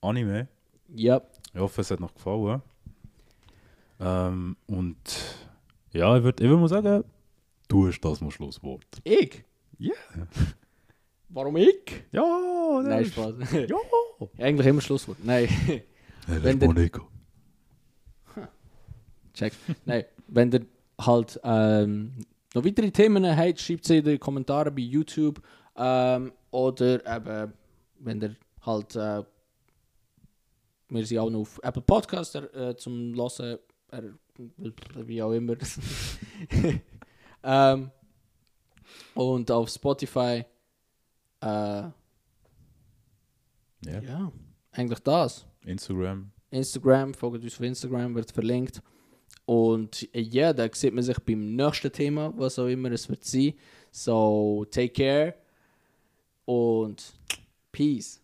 Anime. Ja, Ich hoffe, es hat noch gefallen. Ähm, und ja, ich würde ich würd mal sagen, du hast das mal Schlusswort. ich. Ja. Warum ich? Ja, Nein, ist- Spaß. Ja. Eigentlich immer Schlusswort. Nein. Hey, Wenn lass der- gehen. Check. Nein, wenn ihr halt ähm, noch weitere Themen habt, schreibt sie in die Kommentare bei YouTube. Ähm, oder eben, wenn ihr halt. Äh, wir sind auch noch auf Apple Podcast äh, zum Hören. Äh, wie auch immer. ähm, und auf Spotify. Äh, Ja. ja, eigentlich das. Instagram. Instagram, folgt uns auf Instagram, wird verlinkt. Und äh, ja, da sieht man sich beim nächsten Thema, was auch immer es wird sein. So, take care und peace.